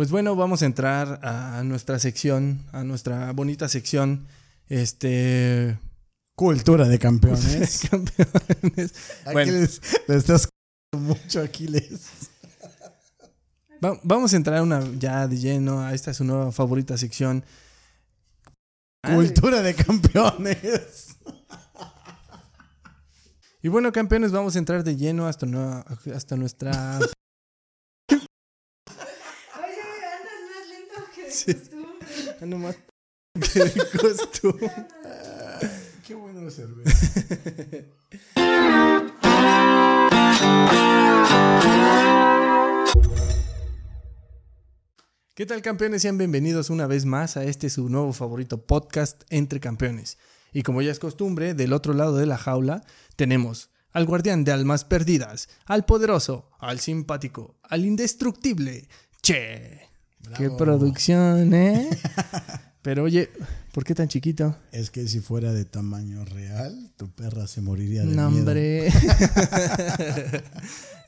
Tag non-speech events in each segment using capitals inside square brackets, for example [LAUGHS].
Pues bueno, vamos a entrar a nuestra sección, a nuestra bonita sección, este... Cultura de campeones. campeones. [LAUGHS] Bueno, Aquiles, le estás mucho Aquiles. va- vamos a entrar una ya de lleno a esta es su nueva favorita sección. Cultura de campeones. Y bueno, campeones, vamos a entrar de lleno hasta nuestra... Oye, andas más lento que de Sí. costumbre. Ah, no más que de costumbre. Qué bueno cerveza. ¿Qué tal campeones? Sean bienvenidos una vez más a este su nuevo favorito podcast Entre Campeones. Y como ya es costumbre, del otro lado de la jaula tenemos al guardián de almas perdidas, al poderoso, al simpático, al indestructible. ¡Che! ¡Qué producción, eh! [LAUGHS] Pero oye, ¿por qué tan chiquito? Es que si fuera de tamaño real, tu perra se moriría de No, miedo. hombre. [LAUGHS]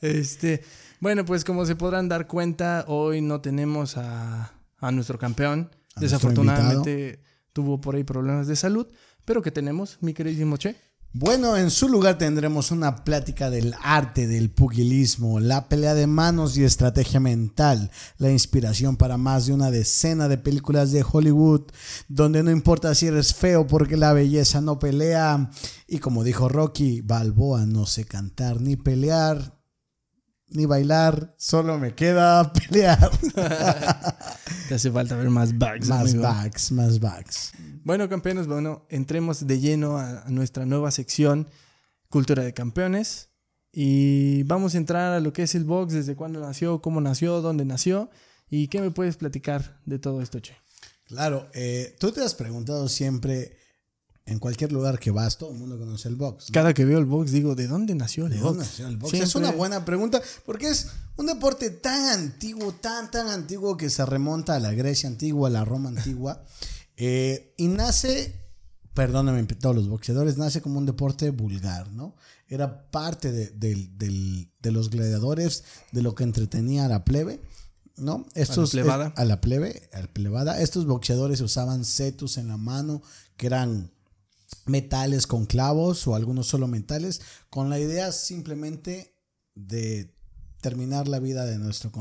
este, bueno, pues como se podrán dar cuenta, hoy no tenemos a, a nuestro campeón. A nuestro Desafortunadamente tuvo por ahí problemas de salud, pero que tenemos, mi queridísimo Che. Bueno, en su lugar tendremos una plática del arte del pugilismo, la pelea de manos y estrategia mental, la inspiración para más de una decena de películas de Hollywood, donde no importa si eres feo porque la belleza no pelea. Y como dijo Rocky, Balboa no sé cantar ni pelear. Ni bailar, solo me queda [LAUGHS] pelear. [LAUGHS] Te hace falta ver más bags. más amigo. backs, más backs. Bueno, campeones, bueno, entremos de lleno a, a nuestra nueva sección, Cultura de Campeones. Y vamos a entrar a lo que es el box, desde cuándo nació, cómo nació, dónde nació. ¿Y qué me puedes platicar de todo esto, Che? Claro, eh, tú te has preguntado siempre, en cualquier lugar que vas, todo el mundo conoce el box. ¿no? Cada que veo el box digo, ¿de dónde nació el ¿De box? dónde nació el box? Es una buena pregunta porque es un deporte tan antiguo, tan, tan antiguo que se remonta a la Grecia antigua, a la Roma antigua. [LAUGHS] eh, y nace, perdóname, todos los boxeadores, nace como un deporte vulgar, ¿no? Era parte de, del- de los gladiadores, de lo que entretenía a la plebe. ¿No? Estos, plebada. es- a la plebe, a la plebada. Estos boxeadores usaban cetus en la mano, que eran metales con clavos o algunos solo metales, con la idea simplemente de terminar la vida de nuestro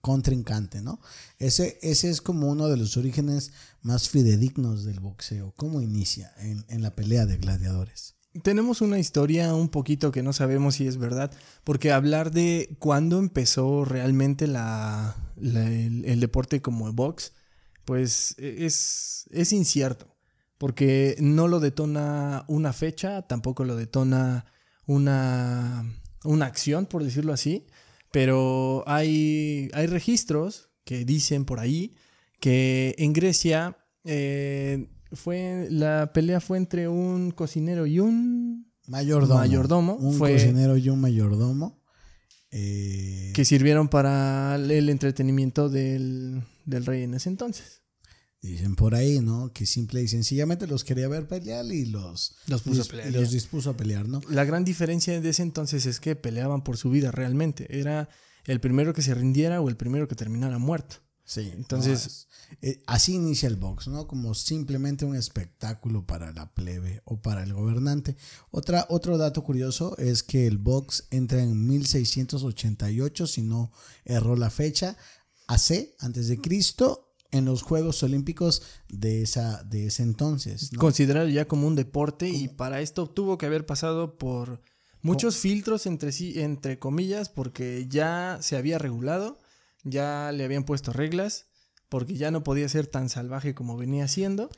contrincante, ¿no? Ese, ese es como uno de los orígenes más fidedignos del boxeo. ¿Cómo inicia en, en la pelea de gladiadores? Tenemos una historia un poquito que no sabemos si es verdad, porque hablar de cuándo empezó realmente la, el, deporte como el box, pues es, es incierto, porque no lo detona una fecha, tampoco lo detona una, una acción, por decirlo así, pero hay, hay registros que dicen por ahí que en Grecia eh, fue la pelea fue entre un cocinero y un Mayordomo. Mayordomo, Un fue- cocinero y un mayordomo. eh, que sirvieron para el entretenimiento del, del rey en ese entonces. Dicen por ahí, ¿no? Que simple y sencillamente los quería ver pelear y los, Los puso a pelear, y los dispuso a pelear, ¿no? La gran diferencia de ese entonces es que peleaban por su vida realmente. Era el primero que se rindiera o el primero que terminara muerto. Sí, Entonces- no, eh, así inicia el box, ¿no? Como simplemente un espectáculo para la plebe o para el gobernante. Otra, otro dato curioso es que el box entra en 1688, si no erró la fecha, AC, antes de Cristo, en los Juegos Olímpicos de, esa, de ese entonces. ¿no? Considerado ya como un deporte y para esto tuvo que haber pasado por muchos filtros entre sí, entre comillas, porque ya se había regulado, ya le habían puesto reglas, porque ya no podía ser tan salvaje como venía siendo.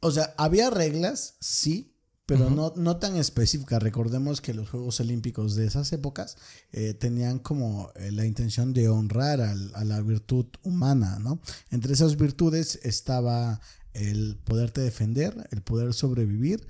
O sea, había reglas, sí, pero no, no tan específicas. Recordemos que los Juegos Olímpicos de esas épocas eh, tenían como eh, la intención de honrar al- a la virtud humana, ¿no? Entre esas virtudes estaba el poderte defender, el poder sobrevivir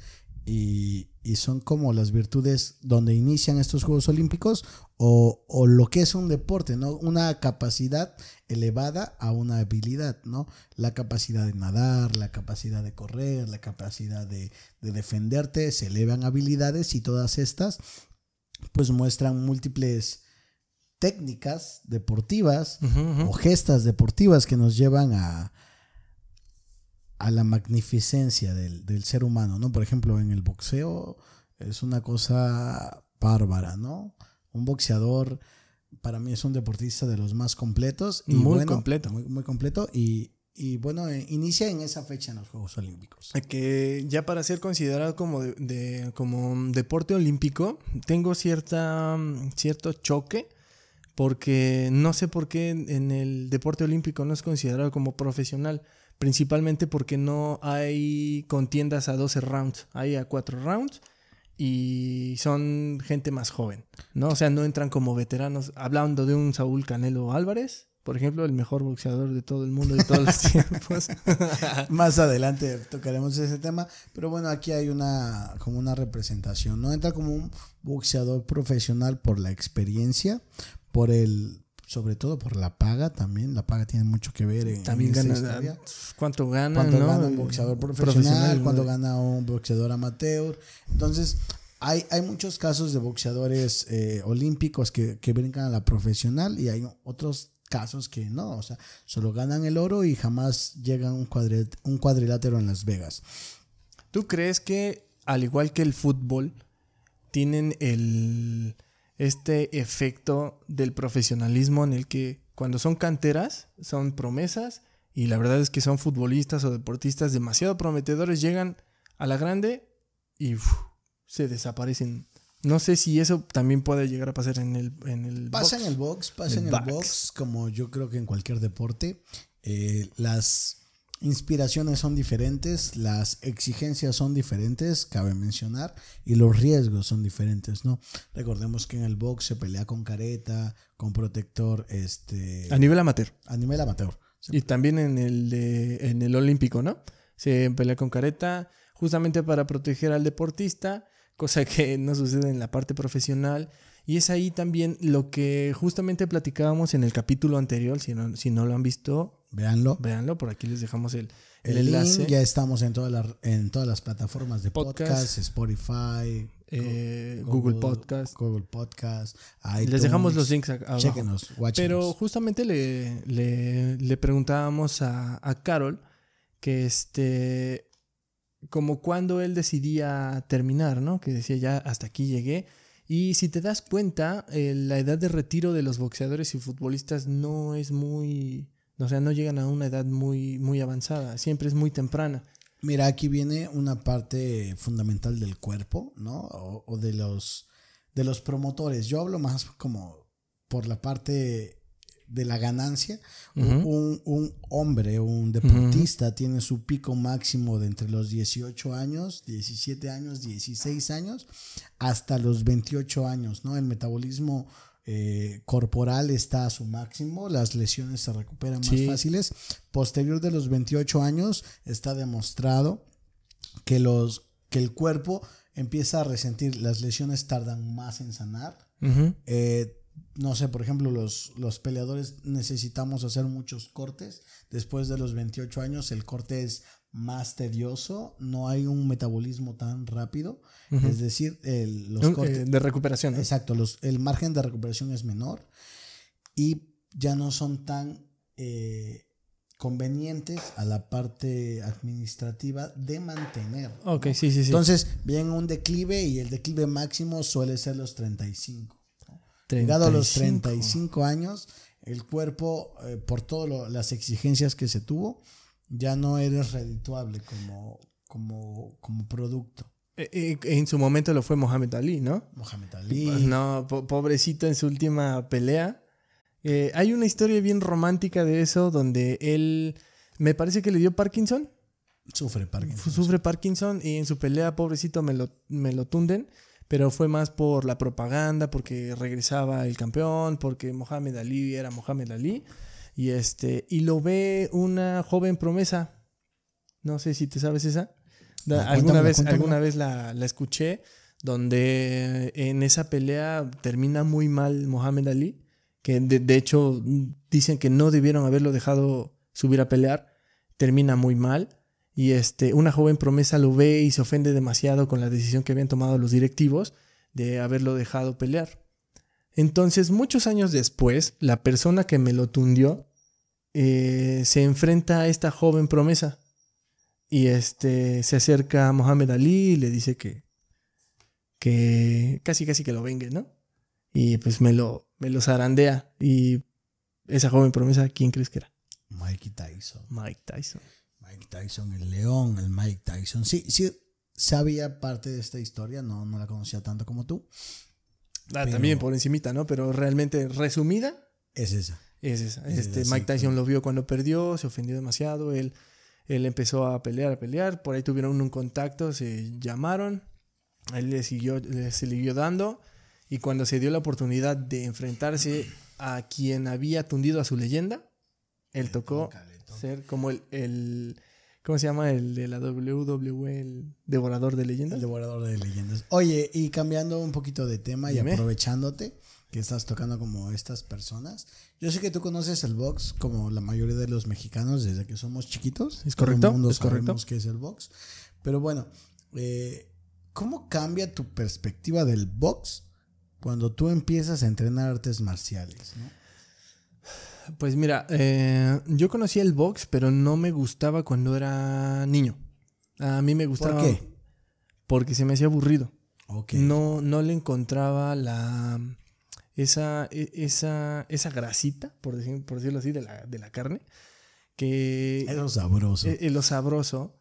y, y son como las virtudes donde inician estos Juegos Olímpicos o, o lo que es un deporte, ¿no? Una capacidad elevada a una habilidad, ¿no? La capacidad de nadar, la capacidad de correr, la capacidad de, de defenderte, se elevan habilidades y todas estas pues muestran múltiples técnicas deportivas o gestas deportivas que nos llevan a, a la magnificencia del, del ser humano, ¿no? Por ejemplo, en el boxeo es una cosa bárbara, ¿no? Un boxeador para mí es un deportista de los más completos. Y Muy bueno, completo. Muy, muy completo y, y bueno, eh, inicia en esa fecha en los Juegos Olímpicos. Que ya para ser considerado como, de, de- como un deporte olímpico, tengo cierta, mm, cierto choque, porque no sé por qué en en el deporte olímpico no es considerado como profesional, principalmente porque no hay contiendas a 12 rounds, hay a 4 rounds y son gente más joven, ¿no? O sea, no entran como veteranos. Hablando de un Saúl Canelo Álvarez, por ejemplo, el mejor boxeador de todo el mundo de todos los [LAUGHS] tiempos. [LAUGHS] Más adelante tocaremos ese tema, pero bueno, aquí hay una como una representación, ¿no? Entra como un boxeador profesional por la experiencia, por el sobre todo por la paga también, la paga tiene mucho que ver en, También en esta gana, historia. cuánto gana, cuánto ¿no? gana un boxeador profesional, Profesional, cuánto ¿no? gana un boxeador amateur. Entonces, hay, hay muchos casos de boxeadores eh, olímpicos que, que brincan a la profesional y hay otros casos que no, o sea, solo ganan el oro y jamás llegan a un, un cuadrilátero en Las Vegas. ¿Tú crees que, al igual que el fútbol, tienen el este efecto del profesionalismo en el que cuando son canteras, son promesas, y la verdad es que son futbolistas o deportistas demasiado prometedores, llegan a la grande y uf, se desaparecen. No sé si eso también puede llegar a pasar en el, en el Pasa box. en el box, pasa El en el box. box, como yo creo que en cualquier deporte. Eh, las inspiraciones son diferentes, las exigencias son diferentes, cabe mencionar, y los riesgos son diferentes, ¿no? Recordemos que en el box se pelea con careta, con protector, este, A nivel amateur. a nivel amateur. Y también en el, de, en el olímpico, ¿no? Se pelea con careta justamente para proteger al deportista, cosa que no sucede en la parte profesional. Y es ahí también lo que justamente platicábamos en el capítulo anterior. Si no, si no lo han visto, Véanlo. véanlo. Por aquí les dejamos el, el El, enlace. link, ya estamos en todas las en todas las plataformas de Podcast. podcast, Spotify, eh, Google, Podcast. Google Podcast, Les iTunes. dejamos los links abajo. Chéquenos, Pero justamente le, le, le preguntábamos a, a Carol que este como cuando él decidía terminar, ¿no? Que decía ya hasta aquí llegué. Y si te das cuenta, eh, la edad de retiro de los boxeadores y futbolistas no es muy, o sea, no llegan a una edad muy, muy avanzada, siempre es muy temprana. Mira, aquí viene una parte fundamental del cuerpo, ¿no? O, o de los de los promotores. Yo hablo más como por la parte de la ganancia. Un- un hombre, un deportista, tiene su pico máximo de entre los 18 años, 17 años, 16 años, hasta los 28 años, ¿no? El metabolismo eh, corporal está a su máximo, las lesiones se recuperan Sí. más fáciles. Posterior de los 28 años está demostrado que, los, que el cuerpo empieza a resentir, las lesiones tardan más en sanar. Eh, no sé, por ejemplo, los, los peleadores necesitamos hacer muchos cortes. Después de los 28 años el corte es más tedioso, no hay un metabolismo tan rápido. Es decir, el- los cortes... eh, de recuperación. ¿no? Exacto, los, el margen de recuperación es menor y ya no son tan eh, convenientes a la parte administrativa de mantener. ¿no? Ok, sí, sí, sí. Entonces, viene un declive y el declive máximo suele ser los 35. Llegado a los 35 años, el cuerpo, eh, por todas las exigencias que se tuvo, ya no eres redituable como, como, como producto. Eh, eh, en su momento lo fue Mohamed Ali, ¿no? Mohamed Ali. No, po- pobrecito en su última pelea. Eh, hay una historia bien romántica de eso donde él, me parece que le dio Parkinson, Sufre Parkinson. sufre Parkinson y en su pelea, pobrecito, me lo, me lo tunden, pero fue más por la propaganda, porque regresaba el campeón, porque Mohamed Ali era Mohamed Ali, y, este, y lo ve una joven promesa, no sé si te sabes esa, Da- alguna vez, cuéntamela. alguna vez la, la escuché, donde en esa pelea termina muy mal Mohamed Ali, que de, de hecho dicen que no debieron haberlo dejado subir a pelear, termina muy mal. Y este, una joven promesa lo ve y se ofende demasiado con la decisión que habían tomado los directivos de haberlo dejado pelear. Entonces, muchos años después, la persona que me lo tundió eh, se enfrenta a esta joven promesa. Y este se acerca a Mohamed Ali y le dice que, que casi casi que lo vengue, ¿no? Y pues me lo, me lo zarandea. Y esa joven promesa, ¿quién crees que era? Mikey Tyson. Mike Tyson. Mike Tyson, el león, el Mike Tyson. Sí, sí, sabía parte de esta historia, no, no la conocía tanto como tú. Ah, Pero- También por encimita, ¿no? Pero realmente resumida, Es esa. Es esa. Es Este, Mike Tyson lo vio cuando perdió, se ofendió demasiado. Él, él empezó a pelear, a pelear. Por ahí tuvieron un contacto, se llamaron. Él le siguió, le siguió dando. Y cuando se dio la oportunidad de enfrentarse a quien había tundido a su leyenda, él tocó ser como el, el. ¿Cómo se llama? El de la WWE, el devorador de leyendas. El devorador de leyendas. Oye, y cambiando un poquito de tema y Dime. aprovechándote que estás tocando como estas personas. Yo sé que tú conoces el box como la mayoría de los mexicanos desde que somos chiquitos. Es Todo el correcto, mundo es correcto. qué es el box. Pero bueno, eh, ¿cómo cambia tu perspectiva del box cuando tú empiezas a entrenar artes marciales? ¿no? Pues mira, eh, yo conocí el box, pero no me gustaba cuando era niño. A mí me gustaba. qué? Porque se me hacía aburrido. Ok. No, no le encontraba la esa, e- esa, esa grasita, por, decir- por decirlo así, de la, de la carne. Que es sabroso. eh, eh, lo sabroso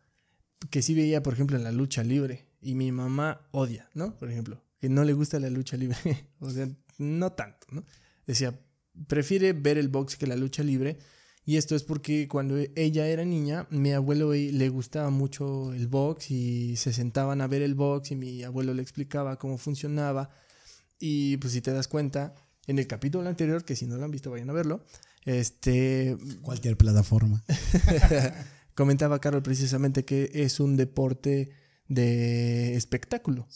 que sí veía, por ejemplo, en la lucha libre. Y mi mamá odia, ¿no? Por ejemplo, que no le gusta la lucha libre. [LAUGHS] o sea, no tanto, ¿no? Decía, prefiere ver el box que la lucha libre. Y esto es porque cuando ella era niña, mi abuelo le gustaba mucho el box y se sentaban a ver el box y mi abuelo le explicaba cómo funcionaba. Y pues si te das cuenta, en el capítulo anterior, que si no lo han visto vayan a verlo, este, Cualquier plataforma. [LAUGHS] comentaba Carol precisamente que es un deporte de espectáculo.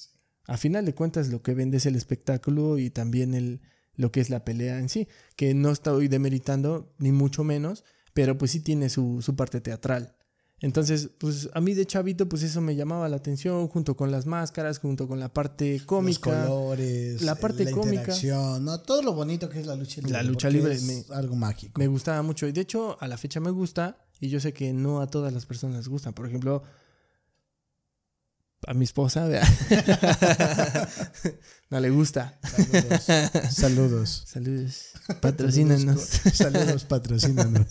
A final de cuentas lo que vende es el espectáculo y también el, lo que es la pelea en sí, que no estoy demeritando ni mucho menos, pero pues sí tiene su, su parte teatral. Entonces, pues a mí de chavito, pues eso me llamaba la atención, junto con las máscaras, junto con la parte Los cómica. colores, la parte la cómica. interacción, ¿no? todo lo bonito que es la lucha libre. La lucha libre es me- algo mágico. Me gustaba mucho. Y de hecho, a la fecha me gusta. Y yo sé que no a todas las personas les gusta. Por ejemplo, a mi esposa, vea. [LAUGHS] no le gusta. Saludos. Saludos. Saludos. Patrocínanos. Saludos, patrocínanos.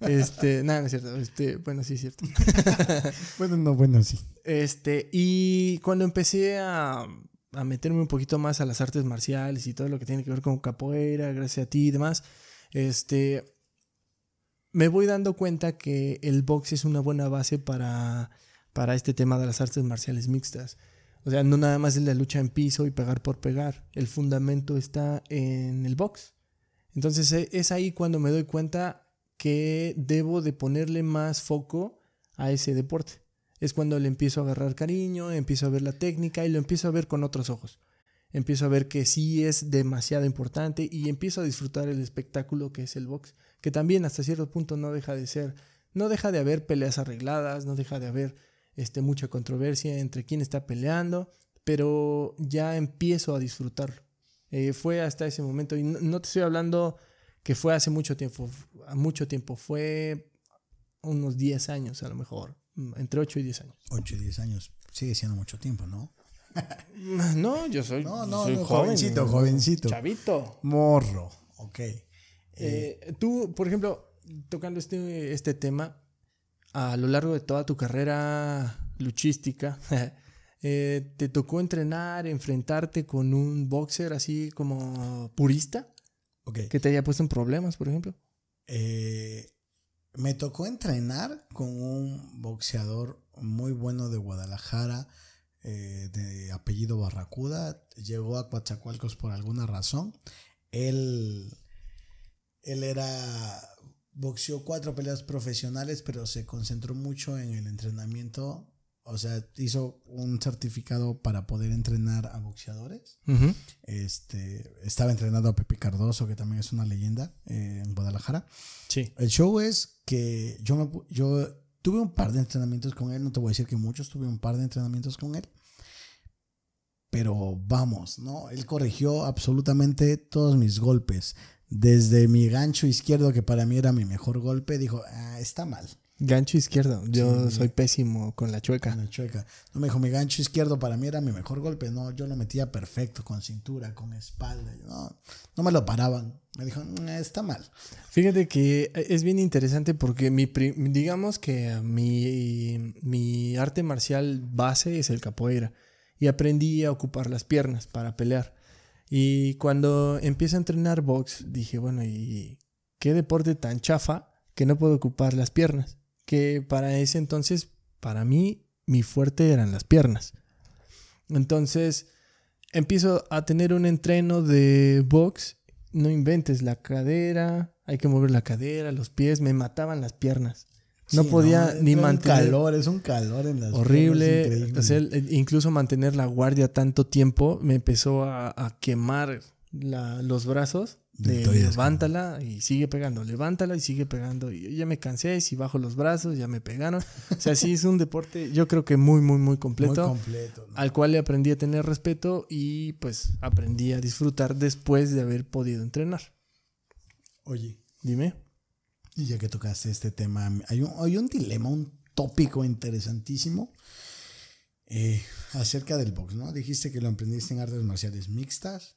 este, nada, no es cierto. Este, bueno, sí es cierto. [LAUGHS] Bueno, no, bueno, sí. Este, y cuando empecé a, a meterme un poquito más a las artes marciales y todo lo que tiene que ver con capoeira, gracias a ti y demás, este, me voy dando cuenta que el box es una buena base para, para este tema de las artes marciales mixtas. O sea, no nada más es la lucha en piso y pegar por pegar. El fundamento está en el box. Entonces e- es ahí cuando me doy cuenta que debo de ponerle más foco a ese deporte es cuando le empiezo a agarrar cariño, empiezo a ver la técnica y lo empiezo a ver con otros ojos. Empiezo a ver que sí es demasiado importante y empiezo a disfrutar el espectáculo que es el box, que también hasta cierto punto no deja de ser, no deja de haber peleas arregladas, no deja de haber este, mucha controversia entre quién está peleando, pero ya empiezo a disfrutarlo. Eh, fue hasta ese momento, y no, no te estoy hablando que fue hace mucho tiempo, mucho tiempo, fue unos 10 años a lo mejor, mm, entre 8 y 10 años. 8 y 10 años. Sigue siendo mucho tiempo, ¿no? [LAUGHS] No, yo soy, No, no, soy no, joven, jovencito, jovencito. Chavito. Morro. Ok. Eh, tú, por ejemplo, tocando este, este tema, a lo largo de toda tu carrera luchística, [LAUGHS] eh, ¿te tocó entrenar, enfrentarte con un boxer así como purista? Que te haya puesto en problemas, por ejemplo. Eh, me tocó entrenar con un boxeador muy bueno de Guadalajara, eh, de apellido Barracuda. Llegó a Coatzacoalcos por alguna razón. Él, él era. Boxeó cuatro peleas profesionales, pero se concentró mucho en el entrenamiento. O sea, hizo un certificado para poder entrenar a boxeadores. Este, estaba entrenando a Pepe Cardoso, que también es una leyenda eh, en Guadalajara. Sí. El show es que yo, me yo tuve un par de entrenamientos con él, no te voy a decir que muchos, tuve un par de entrenamientos con él. pero vamos, ¿no? Él corrigió absolutamente todos mis golpes. Desde mi gancho izquierdo, que para mí era mi mejor golpe, dijo, ah, está mal. Gancho izquierdo. Yo Sí. soy pésimo con la chueca. Con la chueca. No me dijo, mi gancho izquierdo para mí era mi mejor golpe. No, yo lo metía perfecto, con cintura, con espalda. No, no me lo paraban. Me dijo, "Mm, está mal. Fíjate que es bien interesante porque mi digamos que mi, mi arte marcial base es el capoeira y aprendí a ocupar las piernas para pelear. Y cuando empiezo a entrenar box dije, bueno, ¿y qué deporte tan chafa que no puedo ocupar las piernas? Que para ese entonces, para mí, mi fuerte eran las piernas. Entonces, empiezo a tener un entreno de box no inventes la cadera, hay que mover la cadera, los pies, me mataban las piernas. No Sí, podía ni es un mantener calor, es un calor en las horrible, o sea, el- incluso mantener la guardia tanto tiempo me empezó a, a quemar la- los brazos. De levántala y sigue pegando, levántala y sigue pegando. Y yo ya me cansé, si bajo los brazos ya me pegaron. O sea, sí es un deporte, yo creo que muy, muy, muy completo Muy completo. ¿no? al cual le aprendí a tener respeto y pues aprendí a disfrutar después de haber podido entrenar. Oye, Dime. Y ya que tocaste este tema, hay un, hay un dilema, un tópico interesantísimo eh, acerca del box, ¿no? Dijiste que lo aprendiste en artes marciales mixtas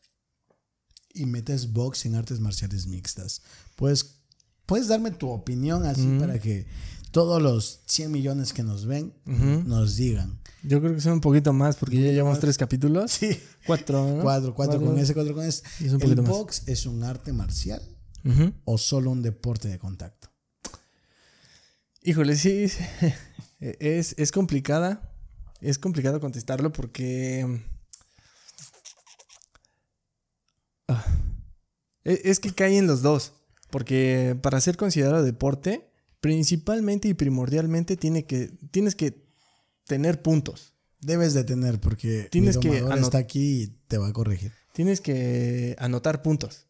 y metes box en artes marciales mixtas. Pues, puedes darme tu opinión así Mm. para que todos los 100 millones que nos ven Ujú. nos digan. Yo creo que son un poquito más porque ya llevamos más. tres capítulos. Sí. Cuatro, ¿no? Cuatro, cuatro con ese, cuatro con ese. Es un ¿El poquito más. box es un arte marcial O solo un deporte de contacto? Híjole, sí. [LAUGHS] Es, es complicada. Es complicado contestarlo porque. Ah. E- Es que cae en los dos. Porque para ser considerado deporte, principalmente y primordialmente tiene que, tienes que tener puntos. Debes de tener, porque Tienes mi que está aquí y te va a corregir. Tienes que anotar puntos,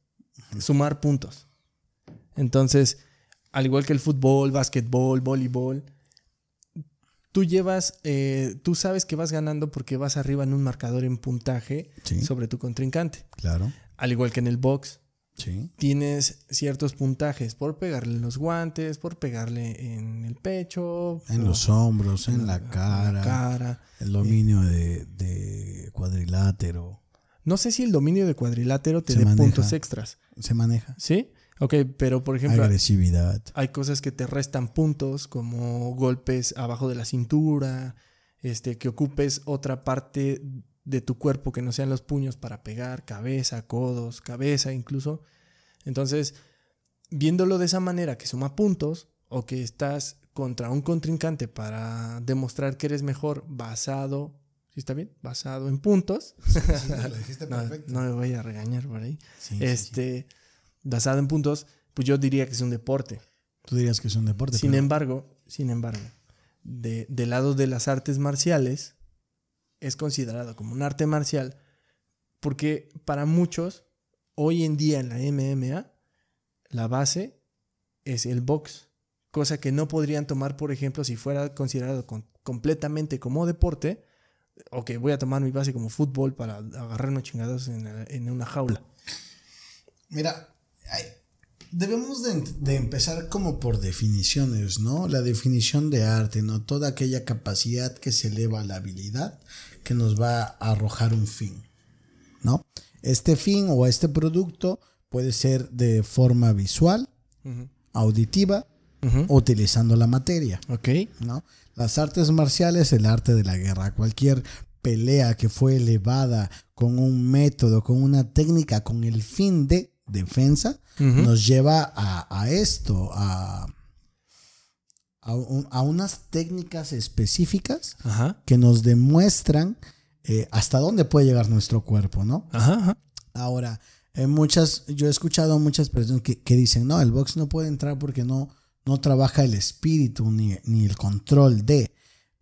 sumar puntos. Entonces, al igual que el fútbol, básquetbol, voleibol, tú llevas, eh, tú sabes que vas ganando porque vas arriba en un marcador en puntaje Sí. sobre tu contrincante. Claro. Al igual que en el box, Sí. tienes ciertos puntajes por pegarle en los guantes, por pegarle en el pecho, En por- los hombros, en la en la cara, cara. el dominio de, de cuadrilátero. No sé si el dominio de cuadrilátero te dé puntos extras, Se maneja. ¿sí? Ok, pero por ejemplo, Agresividad. hay cosas que te restan puntos, como golpes abajo de la cintura, este, que ocupes otra parte de tu cuerpo que no sean los puños para pegar, cabeza, codos, cabeza incluso. Entonces, viéndolo de esa manera que suma puntos o que estás contra un contrincante para demostrar que eres mejor basado, ¿sí está bien? Basado en puntos. [LAUGHS] lo dijiste No, no me voy a regañar por ahí. este, basado en puntos, pues yo diría que es un deporte. Tú dirías que es un deporte. Sin pero embargo, sin embargo, de, del lado de las artes marciales, es considerado como un arte marcial porque para muchos, hoy en día en la MMA, la base es el box. Cosa que no podrían tomar, por ejemplo, si fuera considerado con- completamente como deporte. Ok, voy a tomar mi base como fútbol para agarrarme chingados en, en una jaula. Mira, ay, debemos de, de empezar como por definiciones, ¿no? La definición de arte, ¿no? Toda aquella capacidad que se eleva a la habilidad que nos va a arrojar un fin, ¿no? Este fin o este producto puede ser de forma visual, auditiva, Utilizando la materia. Ok. ¿no? Las artes marciales, el arte de la guerra, cualquier pelea que fue elevada con un método, con una técnica, con el fin de defensa, nos lleva a, a esto, a, a, un- a unas técnicas específicas Ajá. que nos demuestran eh, hasta dónde puede llegar nuestro cuerpo, ¿no? Ajá. ajá. Ahora, eh, muchas, yo he escuchado a muchas personas que, que dicen, no, el box no puede entrar porque no, no trabaja el espíritu ni, ni el control de.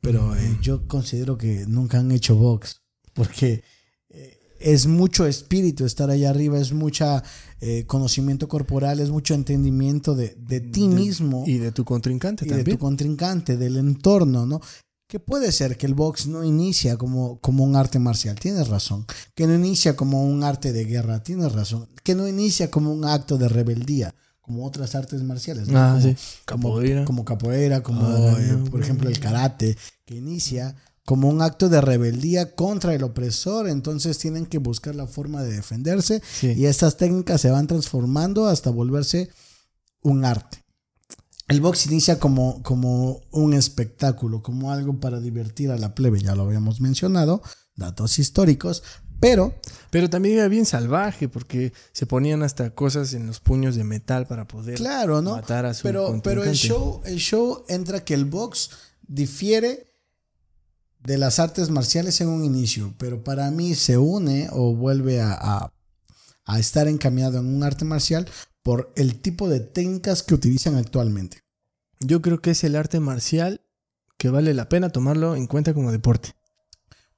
Pero eh, yo considero que nunca han hecho box porque eh, es mucho espíritu estar allá arriba, es mucha eh, conocimiento corporal, es mucho entendimiento de, de ti De- mismo Y de tu contrincante y de tu contrincante, del entorno, ¿no? que puede ser que el box no inicia como, como un arte marcial, tienes razón. Que no inicia como un arte de guerra, tienes razón. Que no inicia como un acto de rebeldía, como otras artes marciales. ¿no? Ah, como, sí. Capoeira. Como, capoeira, como Ah, eh, por ejemplo el karate, que inicia como un acto de rebeldía contra el opresor, entonces tienen que buscar la forma de defenderse Sí. y estas técnicas se van transformando hasta volverse un arte. El box inicia como, como un espectáculo, como algo para divertir a la plebe, ya lo habíamos mencionado, datos históricos, pero Pero también era bien salvaje porque se ponían hasta cosas en los puños de metal para poder claro, ¿no? matar a su Pero, pero el, show, el show entra que el box difiere de las artes marciales en un inicio, pero para mí se une o vuelve a, a- a estar encaminado en un arte marcial por el tipo de técnicas que utilizan actualmente. Yo creo que es el arte marcial que vale la pena tomarlo en cuenta como deporte.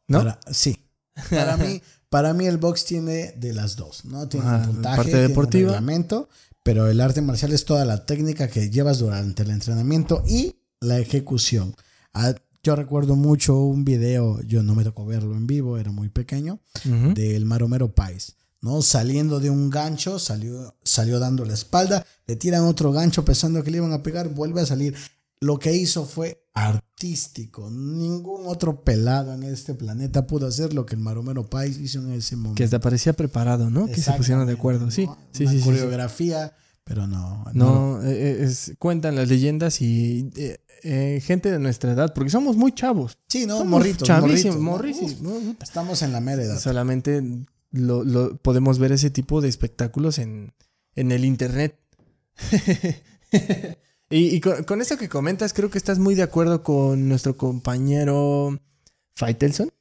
¿No? Para- sí. [LAUGHS] Para mí, para mí el box tiene de las dos, ¿no? Tiene Ajá, un puntaje, parte tiene un deportiva. reglamento, pero el arte marcial es toda la técnica que llevas durante el entrenamiento y la ejecución. Ah, yo recuerdo mucho un video, yo no me tocó verlo en vivo, era muy pequeño, Ujú. del Maromero Pais, ¿no? Saliendo de un gancho, salió, salió dando la espalda, le tiran otro gancho pensando que le iban a pegar, vuelve a salir. Lo que hizo fue artístico. Ningún otro pelado en este planeta pudo hacer lo que el Maromero Pais hizo en ese momento. Que hasta parecía preparado, ¿no? Que se pusieron de acuerdo. Sí, ¿no? sí, Una sí, sí, sí. coreografía, pero no. No, eh, eh, es- cuentan las leyendas y eh, eh, gente de nuestra edad, porque somos muy chavos. Sí, no, Somos morritos, chavísimos, morritos, ¿no? morrísimos, ¿no? Estamos en la mera edad. Solamente lo, lo- podemos ver ese tipo de espectáculos en, en el internet. [LAUGHS] y y con, con eso que comentas, creo que estás muy de acuerdo con nuestro compañero Faitelson.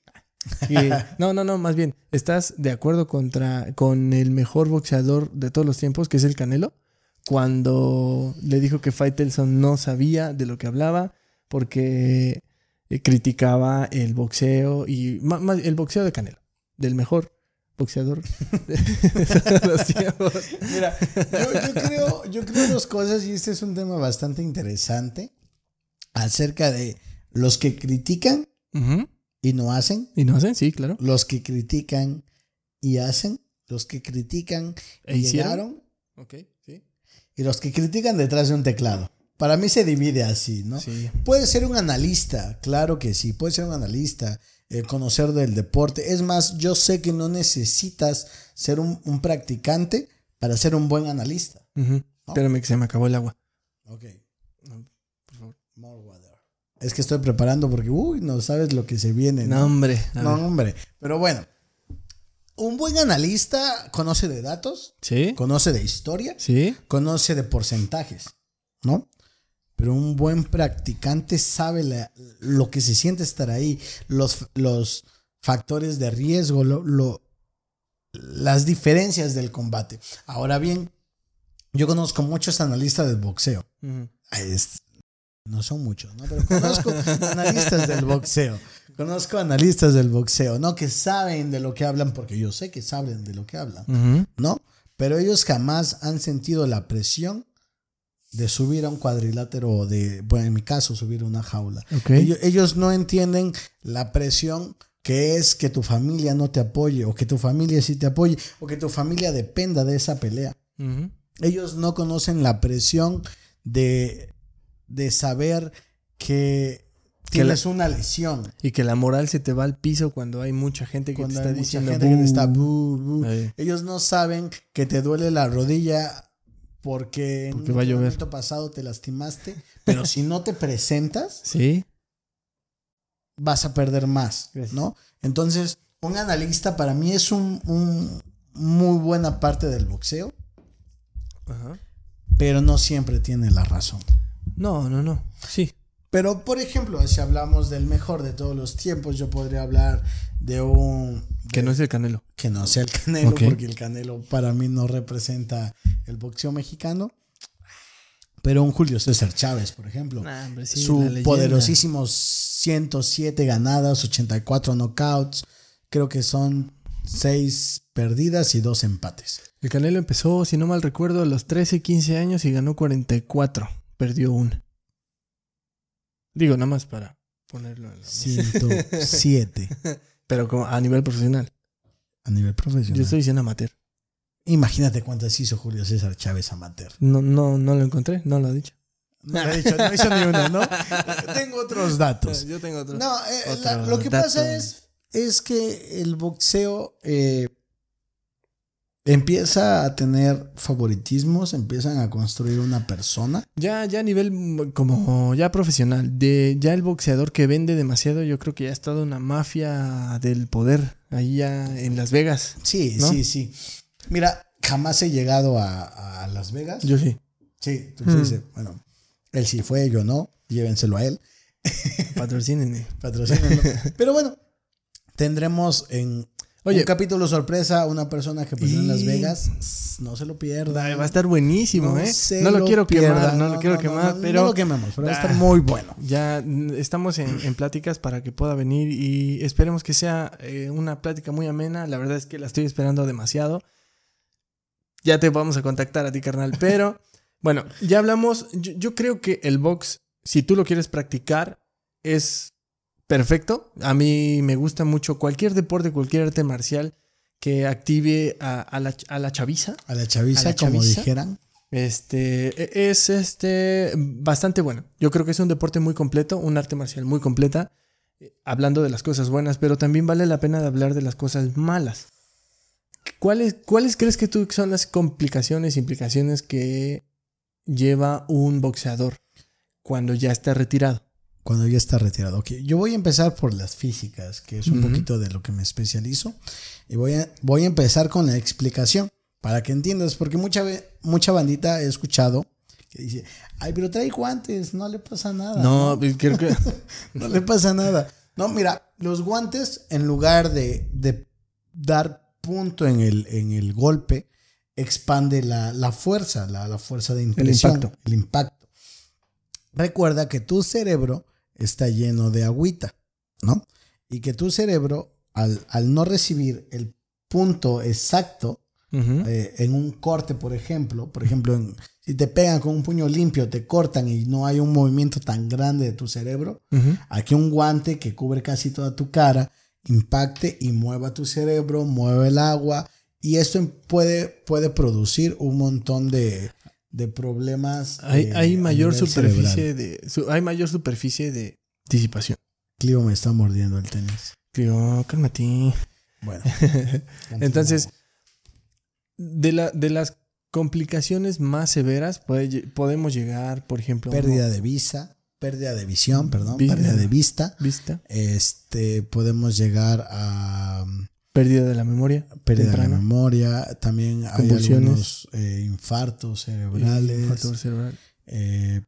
[LAUGHS] No, no, no, más bien, ¿estás de acuerdo contra, con el mejor boxeador de todos los tiempos, que es el Canelo? Cuando le dijo que Faitelson no sabía de lo que hablaba porque eh, criticaba el boxeo y más, el boxeo de Canelo, del mejor boxeador [LAUGHS] los tiempos. Mira, yo, yo creo, yo creo dos cosas y este es un tema bastante interesante acerca de los que critican y no hacen, ¿Y no hacen? Sí, claro. los que critican y hacen, los que critican ¿E y hicieron? llegaron Ok, sí. y los que critican detrás de un teclado. Para mí se divide así, ¿no? Sí. Puede ser un analista, claro que sí, puede ser un analista, eh, conocer del deporte. Es más, yo sé que no necesitas ser un, un practicante para ser un buen analista. Ujú. Espérame que se me acabó el agua. Ok. No, por favor. More water. Es que estoy preparando porque, uy, no sabes lo que se viene. No, No, hombre. No, ver. hombre. Pero bueno, un buen analista conoce de datos, ¿Sí? conoce de historia, ¿Sí? conoce de porcentajes, ¿no? Pero un buen practicante sabe la- lo que se siente estar ahí, los, los factores de riesgo, lo- lo- las diferencias del combate. Ahora bien, yo conozco muchos analistas del boxeo. Es- no son muchos, ¿no? Pero conozco analistas del boxeo. Conozco analistas del boxeo, ¿no? Que saben de lo que hablan, porque yo sé que saben de lo que hablan. ¿no? Pero ellos jamás han sentido la presión de subir a un cuadrilátero o de, bueno, en mi caso, subir a una jaula. Ellos, ellos no entienden la presión que es que tu familia no te apoye, o que tu familia sí te apoye, o que tu familia dependa de esa pelea. Ellos no conocen la presión de, de saber que Que la- tienes una lesión. Y que la moral se te va al piso cuando hay mucha gente que Cuando te hay está diciendo gente que te está. Ellos no saben que te duele la rodilla porque en Porque llover. entrenamiento pasado te lastimaste, pero si no te presentas, [LAUGHS] Sí. vas a perder más. ¿no? Entonces, un analista para mí es un, un muy buena parte del boxeo, Ajá. pero no siempre tiene la razón. No, no, no. Sí. Pero, por ejemplo, si hablamos del mejor de todos los tiempos, yo podría hablar de un... Que no es el canelo. que no sea el Canelo, Ok. porque el Canelo para mí no representa el boxeo mexicano. Pero un Julio César Chávez, por ejemplo. Nah, hombre, sí, Su poderosísimo 107 ganadas, 84 knockouts. Creo que son 6 perdidas y 2 empates. El Canelo empezó, si no mal recuerdo, a los 13, 15 años y ganó 44. Perdió una. Digo, nada más para ponerlo en la mesa. 107 [LAUGHS] Pero como a nivel profesional. a nivel profesional. Yo estoy diciendo amateur. Imagínate cuántas hizo Julio César Chávez amateur. No, no, no lo encontré, no lo ha dicho. No, ha dicho- no hizo ni una, ¿no? [LAUGHS] Tengo otros datos. Yo tengo otro. No, eh, la- lo que pasa es, es que el boxeo eh, empieza a tener favoritismos, empiezan a construir una persona. Ya, ya a nivel mm, como ya profesional, de ya el boxeador que vende demasiado, yo creo que ya ha estado una mafia del poder ahí ya en Las Vegas. Sí, ¿No? sí, sí. Mira, jamás he llegado a, a Las Vegas. Yo sí. Sí, tú dices, bueno, él sí fue, yo no, llévenselo a él. [LAUGHS] Patrocínenme. Patrocínenlo. [LAUGHS] Pero bueno, tendremos en Oye. un capítulo sorpresa una persona que pasó en Las Vegas. No se lo pierda. Va a estar buenísimo, No ¿eh? No lo, quiero pierda. quemar, no, lo quiero quemar, pero No lo quememos, pero va a estar Ah. muy bueno. ya estamos en, en pláticas para que pueda venir y esperemos que sea eh, una plática muy amena. La verdad es que la estoy esperando demasiado. Ya te vamos a contactar a ti, carnal. Pero [LAUGHS] bueno, ya hablamos. Yo, yo creo que el box, si tú lo quieres practicar, es perfecto. A mí me gusta mucho cualquier deporte, cualquier arte marcial que active a, a la, a la chaviza. A la chaviza, ¿A la como chaviza? dijeran. Este e- es este bastante bueno. Yo creo que es un deporte muy completo, un arte marcial muy completa, eh, hablando de las cosas buenas, pero también vale la pena de hablar de las cosas malas. ¿Cuáles, ¿Cuáles crees que tú son las complicaciones, implicaciones que lleva un boxeador cuando ya está retirado? Cuando ya está retirado. Ok, Yo voy a empezar por las físicas, que es un Ujú. poquito de lo que me especializo. Y voy a, voy a empezar con la explicación, para que entiendas, porque mucha, mucha bandita he escuchado que dice, ay, pero trae guantes, no le pasa nada. No, creo que [LAUGHS] No le pasa nada. No, mira, los guantes, en lugar de, de dar punto en el, en el golpe, expande la, la fuerza, la, la fuerza de impresión. impacto. El impacto. Recuerda que tu cerebro está lleno de agüita, ¿no? Y que tu cerebro, al, al no recibir el punto exacto, eh, en un corte, por ejemplo, por ejemplo, en- si te pegan con un puño limpio, te cortan y no hay un movimiento tan grande de tu cerebro. Aquí un guante que cubre casi toda tu cara, impacte y mueva tu cerebro, mueve el agua y esto puede, puede producir un montón de, de problemas. hay, eh, hay mayor superficie cerebral. de su- hay mayor superficie de disipación. Clio me está mordiendo el tenis. Creo, cálmate. Bueno. [LAUGHS] Entonces, de, la, de las complicaciones más severas puede podemos llegar, por ejemplo, pérdida de vista, pérdida de visión, perdón, pérdida de vista. vista, Este, podemos llegar a um, pérdida de la memoria, pérdida de la memoria, también hay algunos eh, infartos cerebrales, infarto cerebral. eh,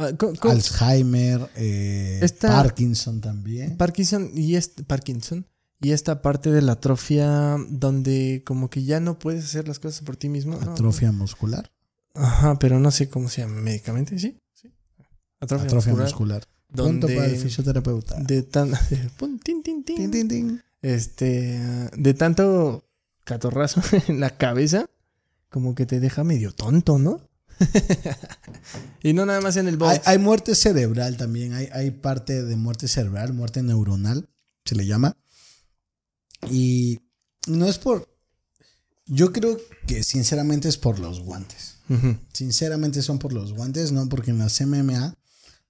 Ah, Alzheimer, eh, Esta- Parkinson también. Parkinson y este, Parkinson y esta parte de la atrofia donde como que ya no puedes hacer las cosas por ti mismo. ¿no? Atrofia muscular. Ajá, pero no sé cómo se llama médicamente, ¿sí? sí. Atrofia, Atrofia muscular. muscular. Donde Punto para el fisioterapeuta. de tan [LAUGHS] tin, tin, este de tanto catorrazo [LAUGHS] en la cabeza como que te deja medio tonto, ¿no? [LAUGHS] y no nada más en el box. Hay, hay muerte cerebral también. Hay, hay parte de muerte cerebral, muerte neuronal, se le llama. Y no es por. Yo creo que sinceramente es por los guantes. Sinceramente son por los guantes, no porque en las MMA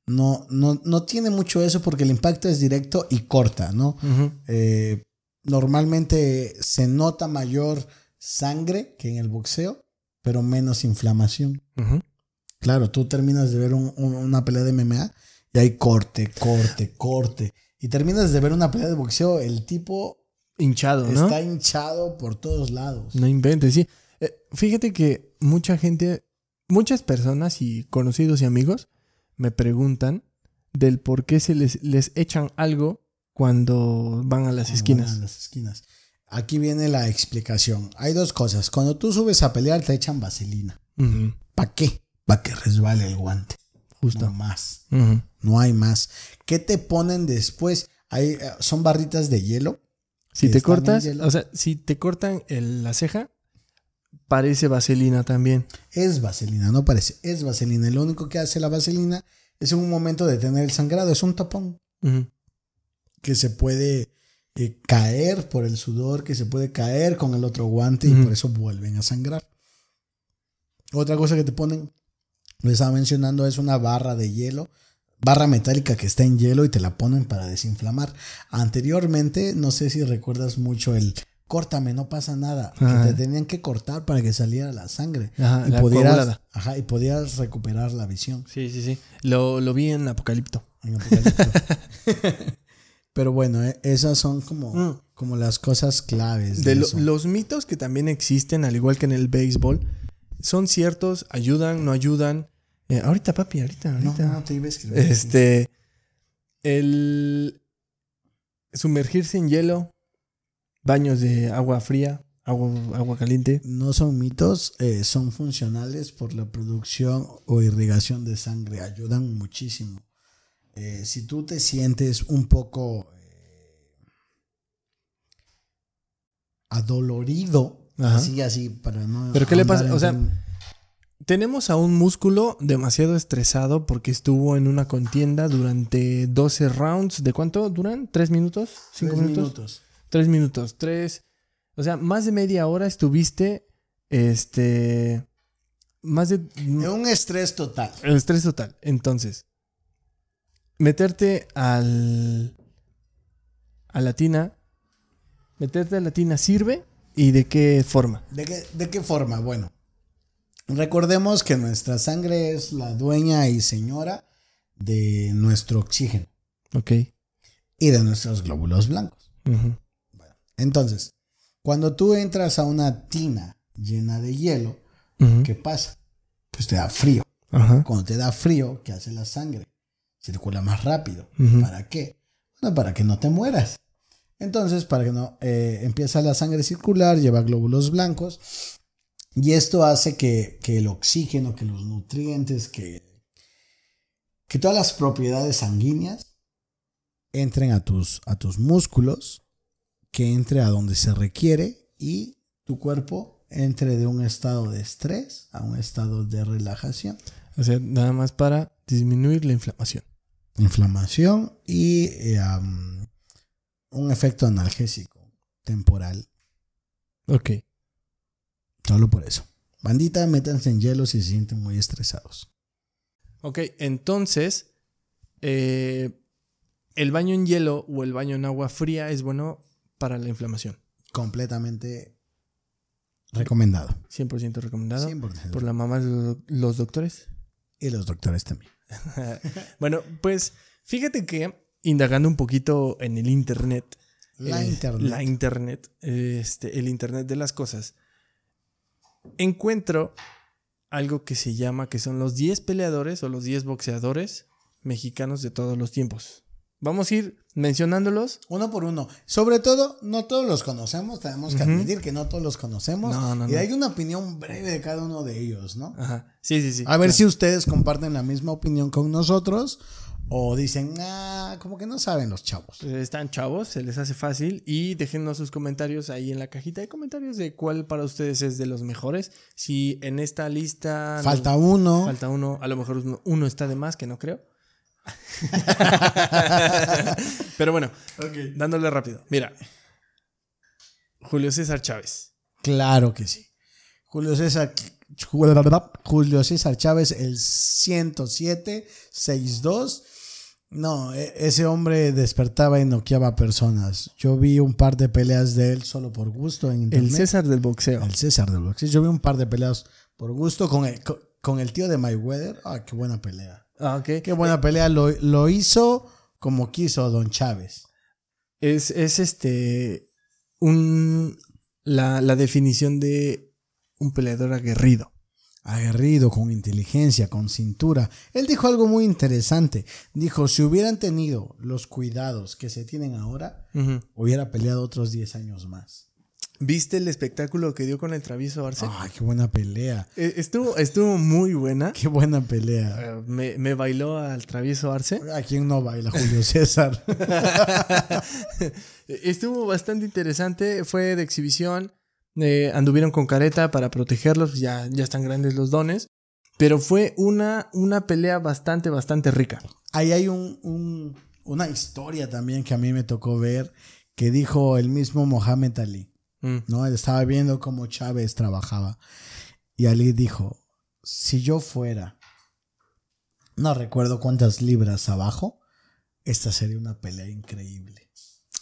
no, no, no tiene mucho eso porque el impacto es directo y corta, ¿no? Eh, normalmente se nota mayor sangre que en el boxeo, pero menos inflamación. Claro, tú terminas de ver un- un- una pelea de MMA y hay corte, corte, corte. Y terminas de ver una pelea de boxeo, el tipo Hinchado, ¿no? está hinchado por todos lados. No inventes, sí. Eh, fíjate que mucha gente, muchas personas y conocidos y amigos me preguntan del por qué se les, les echan algo cuando van a las esquinas. van a las esquinas. Aquí viene la explicación. Hay dos cosas. Cuando tú subes a pelear te echan vaselina. Ujú, ¿Para qué? Para que resbale el guante. Justo. No más. No hay más. ¿Qué te ponen después? Hay, eh, son barritas de hielo. Si te cortas, o sea, si te cortan el- la ceja, parece vaselina también. Es vaselina, no parece. Es vaselina. Lo único que hace la vaselina es un momento de tener el sangrado, es un tapón que se puede eh, caer por el sudor, que se puede caer con el otro guante y por eso vuelven a sangrar. Otra cosa que te ponen, lo estaba mencionando, es una barra de hielo, barra metálica que está en hielo y te la ponen para desinflamar. Anteriormente, no sé si recuerdas mucho el córtame, no pasa nada, Ajá. que te tenían que cortar para que saliera la sangre Ajá, y la pudieras, ajá, y podías recuperar la visión. Sí, sí, sí. Lo, lo vi en Apocalipto. en Apocalipto. [LAUGHS] Pero bueno, eh, esas son como, Mm. como las cosas claves. De De lo- eso. los mitos que también existen, al igual que en el béisbol, son ciertos, ayudan, no ayudan. Eh, ahorita, papi, ahorita, no, ahorita. no, te iba a escribir. Este. El. Sumergirse en hielo. Baños de agua fría. Agua, agua caliente. No son mitos, eh, son funcionales por la producción o irrigación de sangre. Ayudan muchísimo. Eh, si tú te sientes un poco eh, adolorido, Ajá. así, así, para no. ¿Pero qué le pasa? O sea, Tenemos a un músculo demasiado estresado porque estuvo en una contienda durante 12 rounds. ¿De cuánto duran? ¿Tres minutos? ¿Cinco tres minutos? Tres minutos. Tres. O sea, más de media hora estuviste. Este. Más de. Un estrés total. El estrés total. Entonces, meterte al. a la tina. Meterte a la tina sirve. ¿Y de qué forma? ¿De qué, ¿De qué forma? Bueno, recordemos que nuestra sangre es la dueña y señora de nuestro oxígeno Ok. y de nuestros glóbulos blancos. Entonces, cuando tú entras a una tina llena de hielo. ¿qué pasa? Pues te da frío. Ajá. Cuando te da frío, ¿qué hace la sangre? Circula más rápido. ¿Para qué? Bueno, para que no te mueras. Entonces, para que no eh, empieza la sangre a circular, lleva glóbulos blancos y esto hace que, que el oxígeno, que los nutrientes, que, que todas las propiedades sanguíneas entren a tus, a tus músculos, que entre a donde se requiere y tu cuerpo entre de un estado de estrés a un estado de relajación. O sea, nada más para disminuir la inflamación. inflamación y eh, un efecto analgésico temporal. Ok. Solo por eso. Bandita, métanse en hielo si se sienten muy estresados. Ok, entonces, eh, el baño en hielo o el baño en agua fría es bueno para la inflamación. Completamente recomendado. 100% recomendado 100%. por la mamá de los- doctores. Y los doctores también. [LAUGHS] Bueno, pues fíjate que indagando un poquito en el internet. La eh, internet. La internet. este, el internet de las cosas. Encuentro algo que se llama que son los 10 peleadores o los 10 boxeadores mexicanos de todos los tiempos. Vamos a ir mencionándolos. Uno por uno. Sobre todo, no todos los conocemos. Tenemos que admitir que no todos los conocemos. No, no, y no. hay una opinión breve de cada uno de ellos, ¿no? Ajá. Sí, sí, sí. A ver claro. si ustedes comparten la misma opinión con nosotros o dicen, ah, como que no saben los chavos. Pues están chavos, se les hace fácil y déjennos sus comentarios ahí en la cajita de comentarios de cuál para ustedes es de los mejores. Si en esta lista Falta uno. falta uno, a lo mejor uno, uno está de más, que no creo. [LAUGHS] Pero bueno, dándole rápido. Mira, Julio César Chávez. Claro que sí. Julio César, Julio César Chávez, el 107-62. No, e- ese hombre despertaba y noqueaba personas. Yo vi un par de peleas de él solo por gusto en internet. El César del boxeo. El César del boxeo. Yo vi un par de peleas por gusto con el, con, con el tío de Mayweather. Ah, qué buena pelea. Ah, ok. Qué buena pelea. Lo, lo hizo como quiso Don Chávez. Es, es este. Un. La, la definición de un peleador aguerrido. aguerrido, con inteligencia, con cintura. Él dijo algo muy interesante. Dijo, si hubieran tenido los cuidados que se tienen ahora, hubiera peleado otros 10 años más. ¿Viste el espectáculo que dio con el travieso Arce? Ay, qué buena pelea. Eh, Estuvo, estuvo muy buena. Qué buena pelea. Eh, Me, me bailó al travieso Arce. ¿A quién no baila Julio César? [LAUGHS] Estuvo bastante interesante. Fue de exhibición. Eh, anduvieron con careta para protegerlos. Ya, ya están grandes los dones. Pero fue una, una pelea bastante, bastante rica. Ahí hay un, un- una historia también que a mí me tocó ver que dijo el mismo Mohamed Ali. Mm. ¿no? Él estaba viendo cómo Chávez trabajaba. Y Ali dijo, si yo fuera, no recuerdo cuántas libras abajo, esta sería una pelea increíble.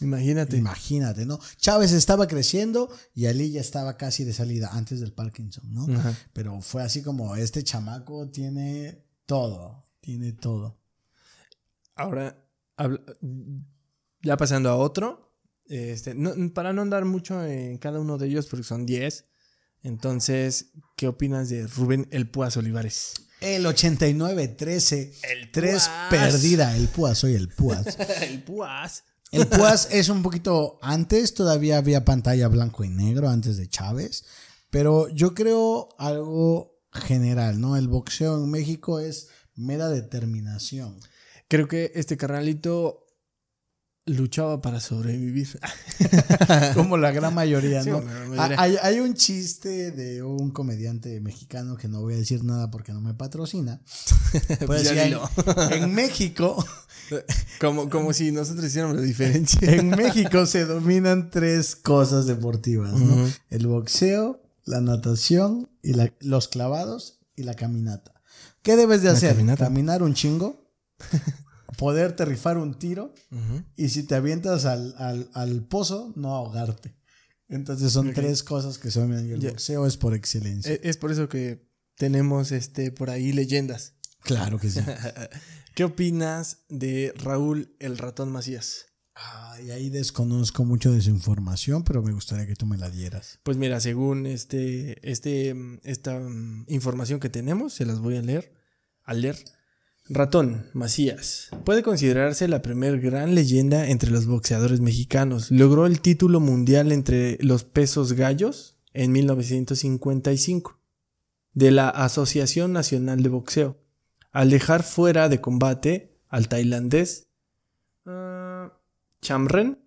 Imagínate. Imagínate, ¿no? Chávez estaba creciendo y Ali ya estaba casi de salida antes del Parkinson, ¿no? Ajá. Pero fue así como, este chamaco tiene todo, tiene todo. Ahora, ya pasando a otro, este, no- para no andar mucho en cada uno de ellos, porque son 10, entonces, ¿qué opinas de Rubén El Puas Olivares? El 89-13, El 3 Puas. perdida, el Puas, soy el Puas. [LAUGHS] El Puas. El Puas es un poquito antes, todavía había pantalla blanco y negro antes de Chávez, pero yo creo algo general, ¿no? El boxeo en México es mera determinación. Creo que este carnalito luchaba para sobrevivir. [LAUGHS] Como la gran mayoría, ¿no? mayoría. Hay, hay un chiste de un comediante mexicano que no voy a decir nada porque no me patrocina. [LAUGHS] Pues ya en, en México, [LAUGHS] como, como si nosotros hiciéramos la diferencia. en México se dominan tres cosas deportivas, ¿no? El boxeo, la natación y la- los clavados y la caminata. ¿Qué debes de hacer? caminata. Caminar un chingo, poderte rifar un tiro y si te avientas al, al- al pozo, no ahogarte. Entonces son tres cosas que y el boxeo es por excelencia. E- Es por eso que tenemos este por ahí leyendas. claro que sí. [LAUGHS] ¿Qué opinas de Raúl el ratón Macías? Ay, ahí desconozco mucho de su información, pero me gustaría que tú me la dieras. Pues mira, según este, este, mm, esta mm, información que tenemos, se las voy a leer. A leer. Ratón Macías. Puede considerarse la primer gran leyenda entre los boxeadores mexicanos. Logró el título mundial entre los pesos gallos en 1955 de la Asociación Nacional de Boxeo. Al dejar fuera de combate al tailandés ah, Chamren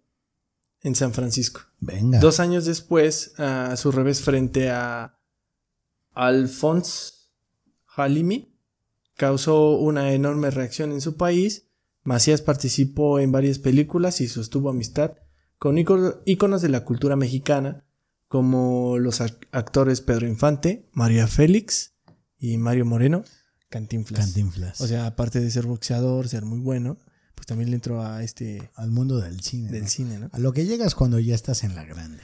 en San Francisco. Venga. Dos años después, a su revés frente a Alphonse Halimi, causó una enorme reacción en su país. Macías participó en varias películas y sostuvo amistad con ícono- íconos de la cultura mexicana, como los ac- actores Pedro Infante, María Félix y Mario Moreno, Cantinflas. Cantinflas. O sea, aparte de ser boxeador, ser muy bueno, pues también le entró a este al mundo del cine. del ¿no? cine, ¿no? A lo que llegas cuando ya estás en la grande.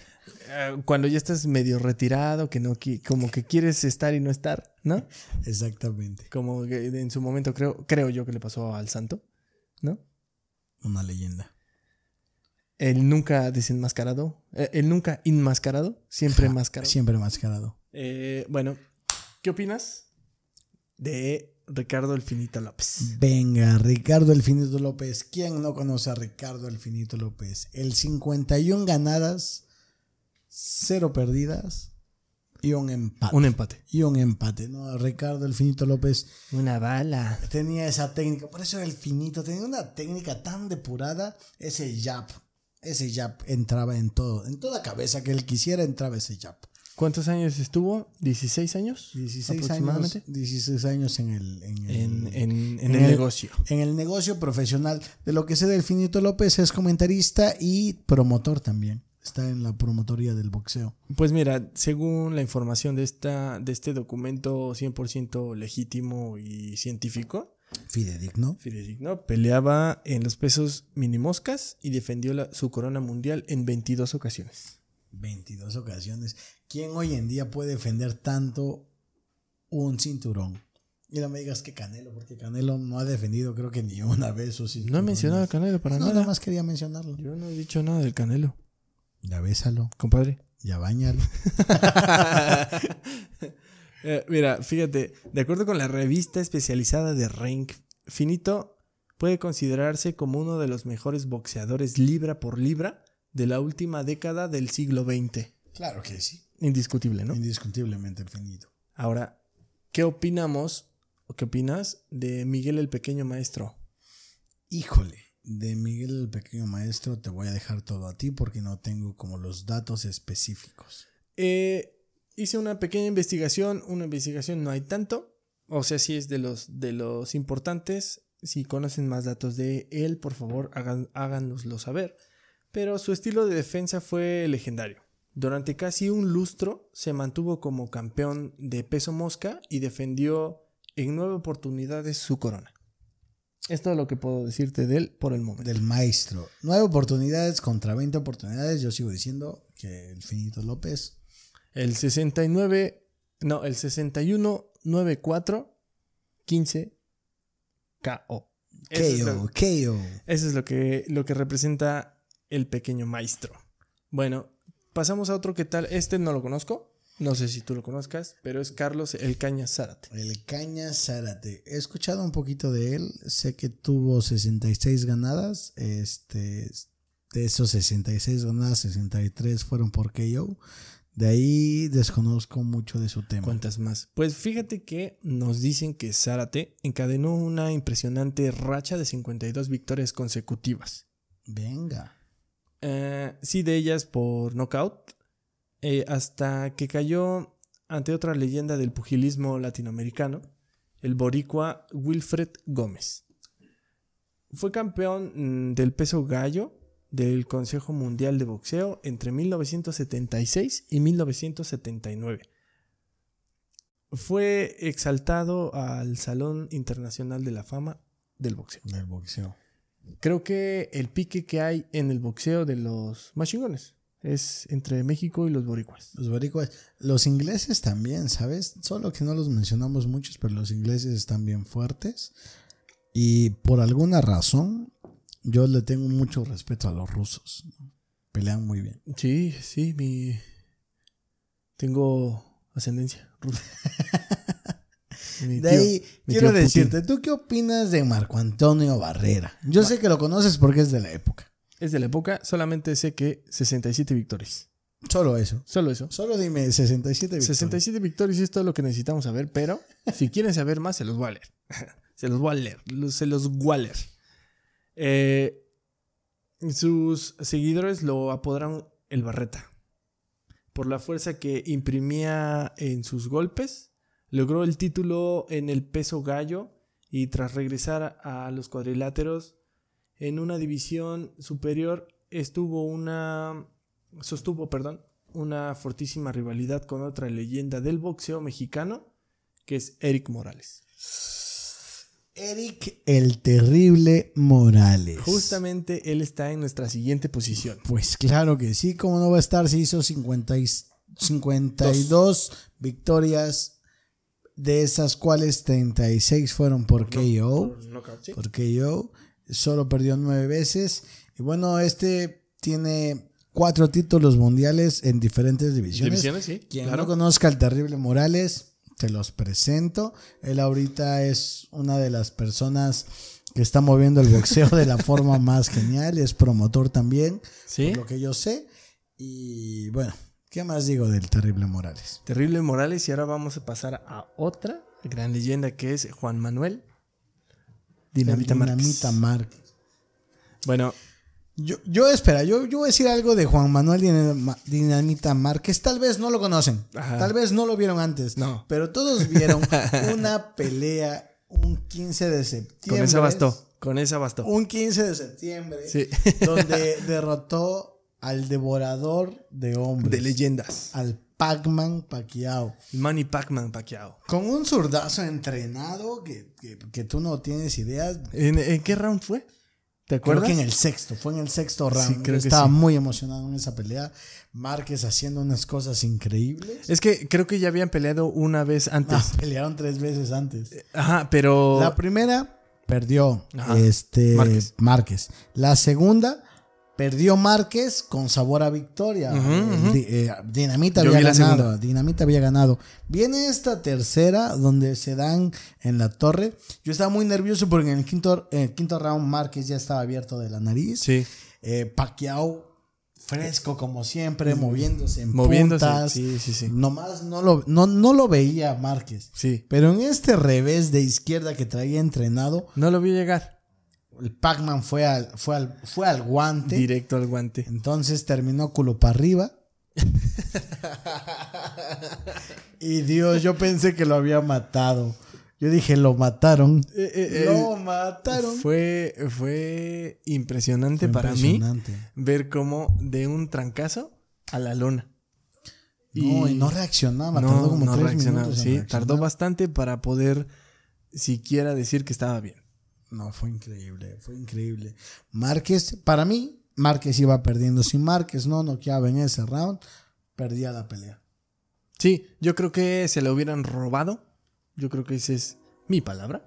Eh, cuando ya estás medio retirado, que no como que quieres estar y no estar, ¿no? Exactamente. Como que en su momento creo, creo yo que le pasó al santo, ¿no? Una leyenda. El nunca desenmascarado, eh, el nunca enmascarado, siempre mascarado. Siempre mascarado. Eh, bueno, ¿qué opinas de Ricardo El Finito López? Venga, Ricardo El Finito López. ¿Quién no conoce a Ricardo El Finito López? El 51 ganadas, 0 perdidas y un empate. Un empate. y un empate, ¿no? Ricardo El Finito López Una bala. tenía esa técnica, por eso era el finito, tenía una técnica tan depurada, ese jab, ese jab entraba en todo, en toda cabeza que él quisiera entraba ese jab. ¿Cuántos años estuvo? ¿16 años? 16 años, aproximadamente. 16 años en el, en el, En, en- en En el, el- negocio. en el negocio profesional. De lo que sé del Finito López es comentarista y promotor también. Está en la promotoría del boxeo. Pues mira, según la información de, esta, de este documento 100% legítimo y científico, Fidedigno. fidedigno, peleaba en los pesos minimoscas y defendió la- su corona mundial en 22 ocasiones. 22 ocasiones. ¿Quién hoy en día puede defender tanto un cinturón? Y no me digas que Canelo, porque Canelo no ha defendido creo que ni una vez su No cinturón. he mencionado a Canelo para No, nada. nada más quería mencionarlo. Yo no he dicho nada del Canelo, Ya bésalo, compadre. ya bañalo. [LAUGHS] Eh, mira, fíjate, de acuerdo con la revista especializada de Rank, Finito puede considerarse como uno de los mejores boxeadores libra por libra de la última década del siglo XX. Claro que sí. Indiscutible, ¿no? Indiscutiblemente el finito. Ahora, ¿qué opinamos o qué opinas de Miguel el Pequeño Maestro? Híjole, de Miguel el Pequeño Maestro te voy a dejar todo a ti porque no tengo como los datos específicos. Eh, hice una pequeña investigación, una investigación no hay tanto, O sea, sí es de los, de los importantes. Si conocen más datos de él, por favor, hagan, háganoslo saber. Pero su estilo de defensa fue legendario. Durante casi un lustro se mantuvo como campeón de peso mosca y defendió en nueve oportunidades su corona. Es todo lo que puedo decirte de él por el momento. Del maestro. Nueve oportunidades contra 20 oportunidades. Yo sigo diciendo que el Finito López. El 69, no, el 61, 9, 4, 15, KO. Eso es lo- KO, KO. Eso es lo que, lo que representa el pequeño maestro. Bueno, pasamos a otro que tal. Este no lo conozco. No sé si tú lo conozcas, pero es Carlos El Caña Zárate. El Caña Zárate. He escuchado un poquito de él. Sé que tuvo 66 ganadas. Este, de esos 66 ganadas, 63 fueron por KO. De ahí desconozco mucho de su tema. ¿Cuántas más? Pues fíjate que nos dicen que Zárate encadenó una impresionante racha de 52 victorias consecutivas. Venga. Eh, sí, de ellas por knockout, eh, hasta que cayó ante otra leyenda del pugilismo latinoamericano, el boricua Wilfred Gómez. Fue campeón mm, del peso gallo del Consejo Mundial de Boxeo entre 1976 y 1979. Fue exaltado al Salón Internacional de la Fama del Boxeo. Del boxeo. Creo que el pique que hay en el boxeo de los más chingones es entre México y los boricuas. Los boricuas. Los ingleses también, ¿sabes? Solo que no los mencionamos muchos, pero los ingleses están bien fuertes. Y por alguna razón, yo le tengo mucho respeto a los rusos. Pelean muy bien. Sí, sí, mi... Tengo ascendencia rusa. [LAUGHS] Mi De tío- ahí, quiero decirte, ¿tú qué opinas de Marco Antonio Barrera? Yo sé que lo conoces porque es de la época. Es de la época, solamente sé que 67 victorias. Solo eso. Solo eso. Solo dime 67 victorias. 67 victorias es todo lo que necesitamos saber, pero [LAUGHS] si quieren saber más, se los voy a leer. [LAUGHS] se los voy a leer. Se los voy a leer. Eh, sus seguidores lo apodaron el Barreta. Por la fuerza que imprimía en sus golpes, logró el título en el peso gallo y tras regresar a los cuadriláteros en una división superior estuvo una sostuvo, perdón, una fortísima rivalidad con otra leyenda del boxeo mexicano, que es Eric Morales. Eric el Terrible Morales. Justamente él está en nuestra siguiente posición. Pues claro que sí, como no va a estar, se hizo 50 y- 52 victorias, de esas cuales 36 fueron por KO. por KO. Solo perdió nueve veces. Y bueno, este tiene cuatro títulos mundiales en diferentes divisiones. Divisiones, sí. Quien claro. no conozca al terrible Morales, te los presento. Él ahorita es una de las personas que está moviendo el boxeo de la forma [LAUGHS] más genial. Es promotor también, Sí. por lo que yo sé. Y bueno, ¿qué más digo del terrible Morales? Terrible Morales. Y ahora vamos a pasar a otra gran leyenda que es Juan Manuel Dinamita. Dinamita Márquez. Bueno, Yo, yo espera, yo, yo voy a decir algo de Juan Manuel Dinamita Márquez. Tal vez no lo conocen, Ajá. tal vez no lo vieron antes, No. pero todos vieron [LAUGHS] una pelea un 15 de septiembre. con esa bastó. Con esa bastó. Un 15 de septiembre, Sí. donde [LAUGHS] derrotó al devorador de hombres, De leyendas. al Pac-Man Pacquiao. Manny Pacman Pacquiao. Con un zurdazo entrenado que, que- que tú no tienes idea. ¿En, en qué round fue? ¿Te Creo acuerdas? que en el sexto, fue en el sexto round. Sí, Yo creo que estaba sí. muy emocionado en esa pelea. Márquez haciendo unas cosas increíbles. Es que creo que ya habían peleado una vez antes. Ah, pelearon tres veces antes. Ajá, pero. La primera perdió Ajá. este Márquez. Márquez. La segunda perdió Márquez con sabor a victoria. Eh, eh, Dinamita Yo había ganado. Dinamita había ganado. Viene esta tercera donde se dan en la torre. Yo estaba muy nervioso porque en el quinto, en el quinto round Márquez ya estaba abierto de la nariz. Sí. Eh, Pacquiao fresco como siempre, moviéndose en Moviéndose. puntas. Sí, sí, sí. Nomás no lo, no, no lo veía Márquez. Sí. Pero en este revés de izquierda que traía entrenado, No lo vi llegar. El Pac-Man fue al, fue, al, fue al guante. Directo al guante. Entonces terminó culo para arriba. [LAUGHS] y Dios, yo pensé que lo había matado. Yo dije, lo mataron. Eh, eh, lo eh, mataron. Fue, fue impresionante Fue para impresionante. mí ver cómo de un trancazo a la lona. No, y no reaccionaba. no, tardó como no tres reaccionaba, minutos sí, reaccionar. tardó bastante para poder siquiera decir que estaba bien. No, fue increíble, fue increíble. Márquez, para mí, Márquez iba perdiendo. Si Márquez no noqueaba en ese round, perdía la pelea. Sí, yo creo que se le hubieran robado. Yo creo que esa es mi palabra.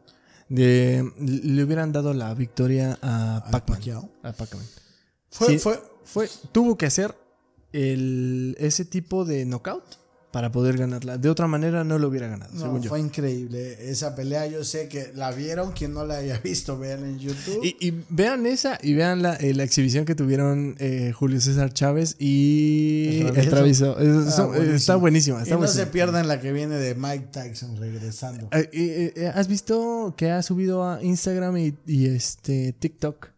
De, le hubieran dado la victoria a Pacman. Pacquiao. A Pacman. Fue, Sí. fue, Fue, tuvo que hacer el, ese tipo de knockout para poder ganarla. De otra manera no lo hubiera ganado, no, según yo. fue increíble. Esa pelea yo sé que la vieron. Quien no la haya [LAUGHS] visto, vean en YouTube. Y, y vean esa y vean la, eh, la exhibición que tuvieron eh, Julio César Chávez y El. Travieso. Es- Ah, son- buenísimo. está buenísima. y Está no buenísima. se pierdan la que viene de Mike Tyson regresando. Eh, eh, eh, ¿Has visto que ha subido a Instagram y, y, este TikTok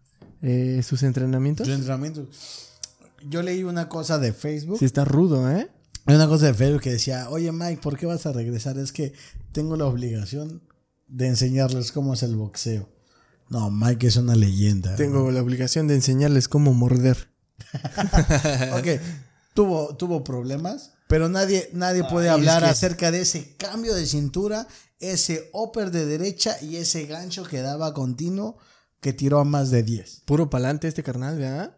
eh, sus entrenamientos? Su entrenamiento. Yo leí una cosa de Facebook. Sí, está rudo, ¿eh? Hay una cosa de Facebook que decía, oye Mike, ¿por qué vas a regresar? Es que tengo la obligación de enseñarles cómo es el boxeo. No, Mike es una leyenda. Tengo la obligación de enseñarles cómo morder. [LAUGHS] Ok, tuvo, tuvo problemas, pero nadie, nadie puede Ay, es hablar que- acerca de ese cambio de cintura, ese upper de derecha y ese gancho que daba continuo que tiró a más de 10. Puro pa'lante este carnal, ¿verdad?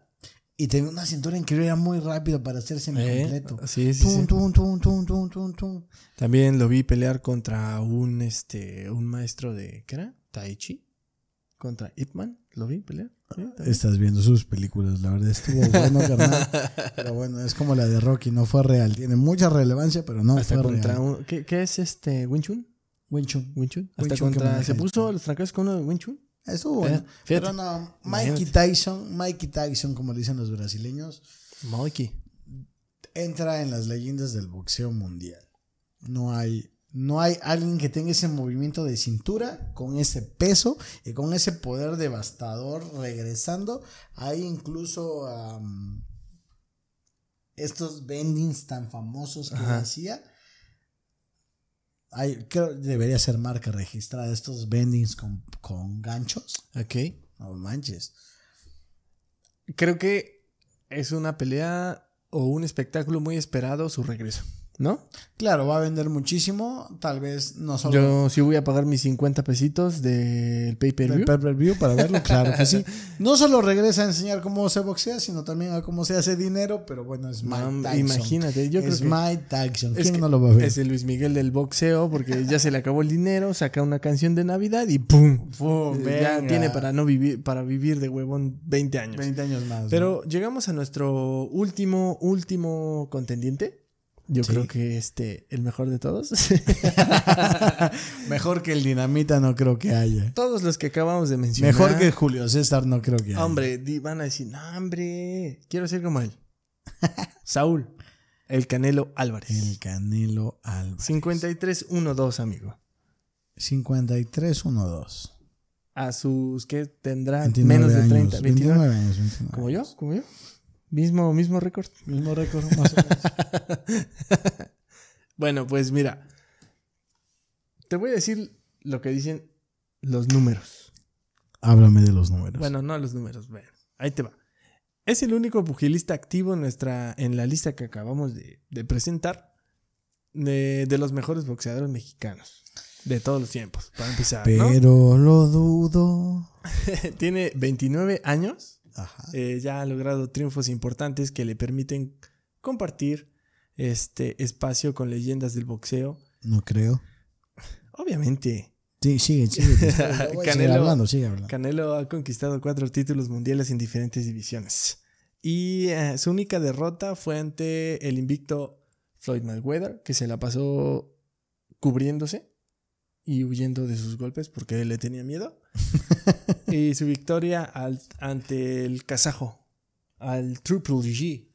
Y tenía una cintura increíble, era muy rápido para hacerse Eh, completo. sí, sí, Tum, sí. tum, tum, tum, tum, tum, tum. También lo vi pelear contra un este un maestro de ¿qué era? Tai Chi contra Ip Man, lo vi pelear. Sí, también. Estás viendo sus películas, la verdad estuvo bueno, [LAUGHS] carnal. Pero bueno, es como la de Rocky, no fue real. Tiene mucha relevancia, pero no Hasta fue contra real. un ¿qué, qué es este Wing Chun? Wing Chun. Wing Chun. Hasta contra se puso los trancas con uno de Wing Chun. Estuvo bueno. Fíjate. pero no, Mikey. Tyson, Mikey Tyson, como le dicen los brasileños, Mikey. entra en las leyendas del boxeo mundial. No hay, no hay alguien que tenga ese movimiento de cintura, con ese peso y con ese poder devastador regresando. Hay incluso estos bendings tan famosos que Ajá. hacía. Hay, creo debería ser marca registrada estos bendings con, con ganchos. Ok. No manches. Creo que es una pelea o un espectáculo muy esperado su regreso, ¿no? Claro, va a vender muchísimo. Tal vez no solo Yo sí voy a pagar mis 50 pesitos del pay-per-view. para verlo, claro que sí. No solo regresa a enseñar cómo se boxea, sino también a cómo se hace dinero, pero bueno, es Mike No, Tyson. imagínate, yo creo es que- Mike Tyson. Es ¿Quién que no lo va a ver? Es el Luis Miguel del boxeo porque ya se le acabó el dinero, saca una canción de Navidad y ¡pum! Pum, Eh, ya venga. tiene para no vivir para vivir de huevón 20 años. 20 años más. ¿no? Pero llegamos a nuestro último último contendiente. Yo Sí. creo que este el mejor de todos. [LAUGHS] Mejor que el dinamita no creo que haya. todos los que acabamos de mencionar. Mejor que Julio César no creo que haya. Hombre, van a decir, no, hombre, quiero ser como él. [LAUGHS] Saúl, el Canelo Álvarez. El Canelo Álvarez. 53-1-2, amigo. 53-1-2. A sus, ¿qué tendrá? 29 Menos de años, 30. 29. 29 años. 29 ¿Como yo? años. ¿Como yo? Mismo, mismo récord. Mismo récord, más o menos. [LAUGHS] Bueno, pues mira. Te voy a decir lo que dicen los números. Háblame de los números. Bueno, no los números, ven. Ahí te va. Es el único pugilista activo en, nuestra, en la lista que acabamos de, de presentar de, de los mejores boxeadores mexicanos de todos los tiempos, para empezar. ¿no? pero lo dudo. [LAUGHS] Tiene 29 años, Ajá. eh, ya ha logrado triunfos importantes que le permiten compartir este espacio con leyendas del boxeo. No creo. Obviamente, Sí, sigue, [LAUGHS] sigue. Canelo- hablando, sigue hablando. Canelo ha conquistado cuatro títulos mundiales en diferentes divisiones. Y eh, su única derrota fue ante el invicto Floyd Mayweather, que se la pasó cubriéndose y huyendo de sus golpes porque él le tenía miedo. [LAUGHS] y su victoria al- ante el kazajo, al Triple G,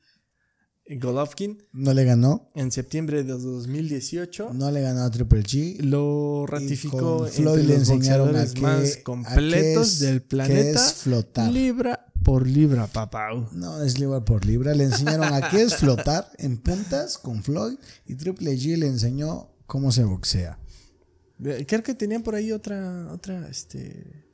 Golovkin, No le ganó. en septiembre de 2018. No le ganó a Triple G. Lo Y ratificó entre Floyd le los enseñaron a qué, más a completos es- del planeta. es flotar. Libra por libra, papá. No es libra por libra. Le enseñaron a qué es flotar en puntas con Floyd. Y Triple G le enseñó cómo se boxea. Creo que tenían por ahí otra, otra, este,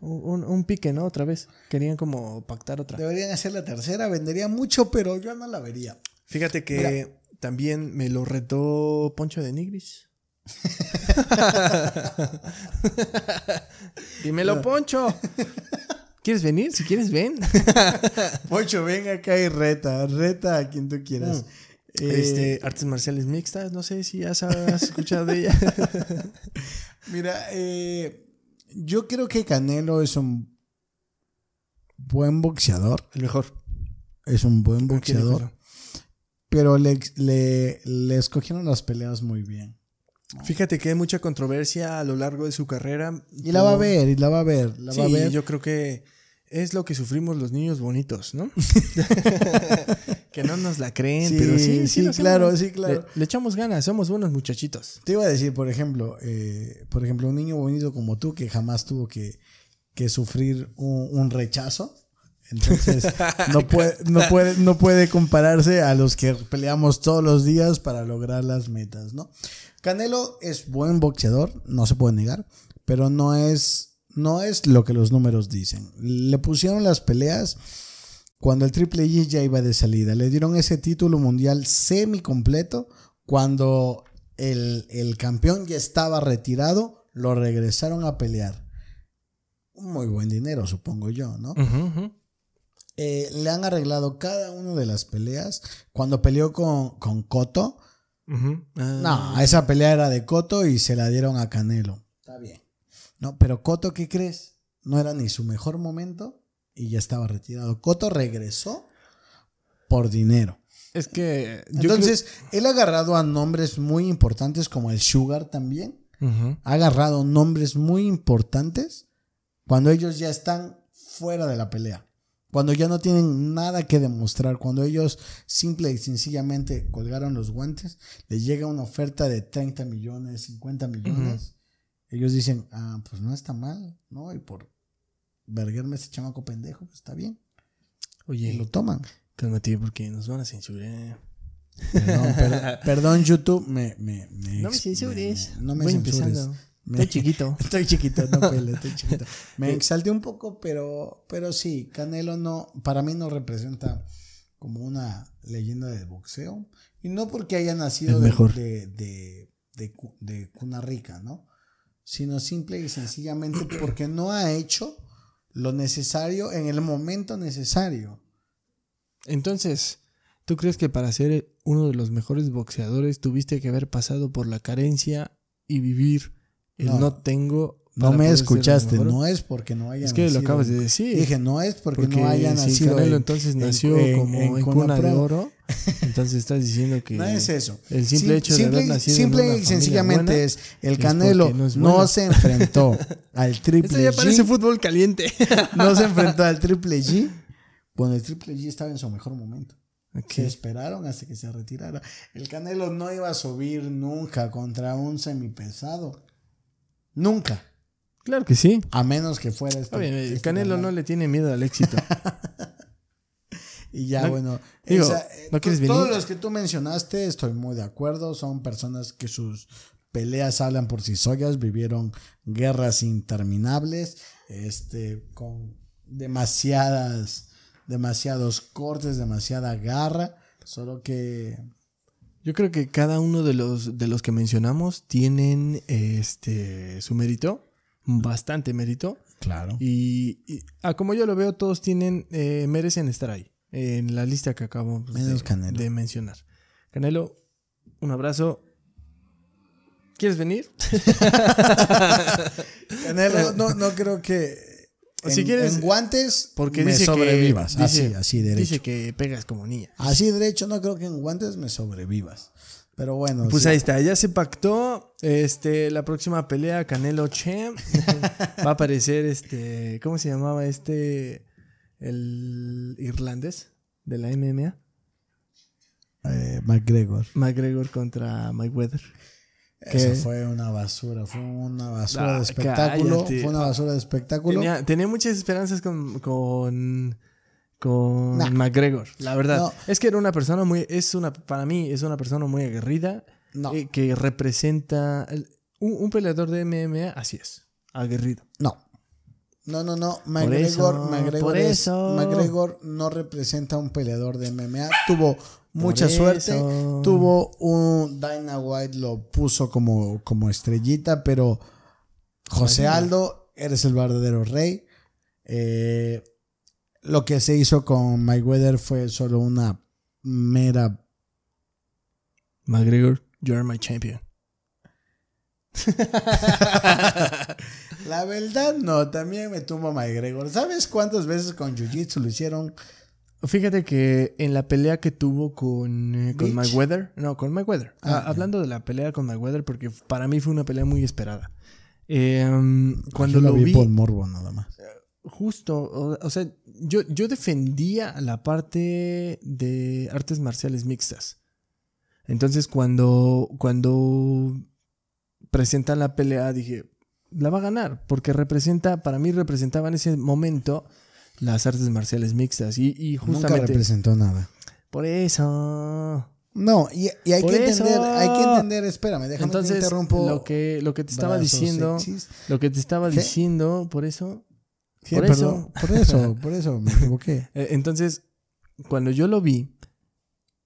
un, un pique, ¿no? Otra vez. Querían como pactar otra. Deberían hacer la tercera, vendería mucho, pero yo no la vería. Fíjate que también me lo retó Poncho de Nigris. [LAUGHS] Dímelo, Poncho. ¿Quieres venir? Si quieres, ven. [LAUGHS] Pocho, venga acá y reta, reta a quien tú quieras. Eh, este, artes marciales mixtas, no sé si has, has [LAUGHS] escuchado de ella. [LAUGHS] Mira, eh, yo creo que Canelo es un buen boxeador. El mejor. Es un buen boxeador. Pero le, le, le escogieron las peleas muy bien. Fíjate que hay mucha controversia a lo largo de su carrera. Y la va a ver, y la va a ver, la Sí, va a ver. yo creo que es lo que sufrimos los niños bonitos, ¿no? [LAUGHS] que no nos la creen, Sí, pero sí, sí, sí, claro, sí, claro. Le, le echamos ganas, somos buenos muchachitos. Te iba a decir, por ejemplo, eh, por ejemplo, un niño bonito como tú que jamás tuvo que, que sufrir un, un rechazo. Entonces, [LAUGHS] no puede, no, puede, no puede compararse a los que peleamos todos los días para lograr las metas, ¿no? Canelo es buen boxeador, no se puede negar, pero no es, no es lo que los números dicen. Le pusieron las peleas cuando el Triple G ya iba de salida. Le dieron ese título mundial semi completo cuando el, el campeón ya estaba retirado, lo regresaron a pelear. Muy buen dinero, supongo yo, ¿no? Eh, le han arreglado cada una de las peleas. Cuando peleó con, con Cotto, no, esa pelea era de Cotto y se la dieron a Canelo. Está bien. No, pero Cotto, ¿qué crees? No era ni su mejor momento y ya estaba retirado. Cotto regresó por dinero. Es que. yo Entonces, él ha agarrado a nombres muy importantes como el Sugar también. Ha agarrado nombres muy importantes cuando ellos ya están fuera de la pelea. Cuando ya no tienen nada que demostrar. Cuando ellos simple y sencillamente colgaron los guantes. Les llega una oferta de 30 millones, 50 millones. Ellos dicen, ah, pues no está mal, ¿no? Y por verguerme ese chamaco pendejo, pues está bien. Y Oye, lo toman. cálmate porque nos van a censurar. Perdón, per- [LAUGHS] perdón, YouTube, me, me, me No me censures. me- no me Voy censures. empezando. Estoy [LAUGHS] chiquito. Estoy chiquito, no pele, estoy chiquito. [LAUGHS] Me Sí. exalté un poco, pero, pero sí, Canelo no, para mí no representa como una leyenda del boxeo. Y no porque haya nacido de, de, de, de de cuna rica, ¿no? Sino simple y sencillamente porque no ha hecho lo necesario en el momento necesario. Entonces, ¿tú crees que para ser uno de los mejores boxeadores tuviste que haber pasado por la carencia y vivir el No. no, tengo? No me escuchaste, no es porque no haya Es que lo acabas de decir. Dije, no es porque, porque no haya si nacido. Canelo en- entonces en- nació en- como en en, cuna de oro, [LAUGHS] entonces estás diciendo que No es eso. el simple Sim- hecho de simple, haber nacido simple en una y sencillamente buena, es el Canelo no se enfrentó [LAUGHS] al Esto Triple ya parece fútbol caliente. [LAUGHS] No se enfrentó al Triple G cuando el Triple G estaba en su mejor momento. Ok. Se esperaron hasta que se retirara. El Canelo no iba a subir nunca contra un semipesado. Nunca. Claro que sí. A menos que fuera este. El este Canelo canal. no le tiene miedo al éxito. [LAUGHS] Y ya, No, bueno. digo, eh, ¿no quieres to- Todos venir? los que tú mencionaste, estoy muy de acuerdo. Son personas que sus peleas hablan por sí solas, vivieron guerras interminables, este, con demasiadas, demasiados cortes, demasiada garra. Solo que Yo creo que cada uno de los, de los que mencionamos tienen este su mérito, bastante mérito. Claro. Y, y, ah, como yo lo veo, todos tienen, eh, merecen estar ahí, en la lista que Menos de, Canelo. de mencionar. Canelo, un abrazo. ¿Quieres venir? [LAUGHS] Canelo, no, no creo que. En, Si quieres- en guantes, Porque me dice sobrevivas. que así, así derecho. dice que pegas como niña. Así derecho, no creo que en guantes me sobrevivas. Pero bueno. Pues sí. ahí está, ya se pactó. Este, la próxima pelea, Canelo Che. [LAUGHS] Va a aparecer este. ¿Cómo se llamaba este? El irlandés de la MMA. Eh, McGregor. McGregor contra Mayweather. Eso fue una basura, fue una basura Ah, de espectáculo. cállate. Fue una basura de espectáculo. Tenía, tenía muchas esperanzas con. con con Nah. McGregor, la verdad. No. Es que era una persona muy, es una, para mí, es una persona muy aguerrida, No. eh, que representa, Un, un peleador de MMA, así es. Aguerrido. No. No, no, no. McGregor, eso, McGregor, es-. McGregor no representa a un peleador de MMA. Tuvo mucha suerte. Tuvo un. Dana White lo puso como, como estrellita, pero José. Aldo, eres el verdadero rey. Eh, lo que se hizo con Mayweather fue solo una mera. McGregor, you are my champion. [LAUGHS] La verdad, no. También me tumba McGregor. ¿Sabes cuántas veces con Jiu Jitsu lo hicieron? Fíjate que en la pelea que tuvo con, eh, con. Mayweather, no, con Mayweather, Ah, Ah, hablando de la pelea con Mayweather, porque para mí fue una pelea muy esperada. Eh, cuando Yo lo vi vi, por morbo nada más. Justo, o, o sea, yo, yo defendía la parte de artes marciales mixtas. Entonces, cuando, cuando presentan la pelea, dije, la va a ganar, porque representa, para mí representaba en ese momento las artes marciales mixtas. Y, y Nunca justamente... representó nada. Por eso. No, y, y hay Por que eso. entender, hay que entender, espérame, déjame te Entonces, interrumpo. lo que, lo que te estaba diciendo, sexys. lo que te estaba ¿Qué? diciendo, por eso. Sí, por perdón, eso. por eso, por eso me equivoqué. [LAUGHS] eh, entonces, cuando yo lo vi,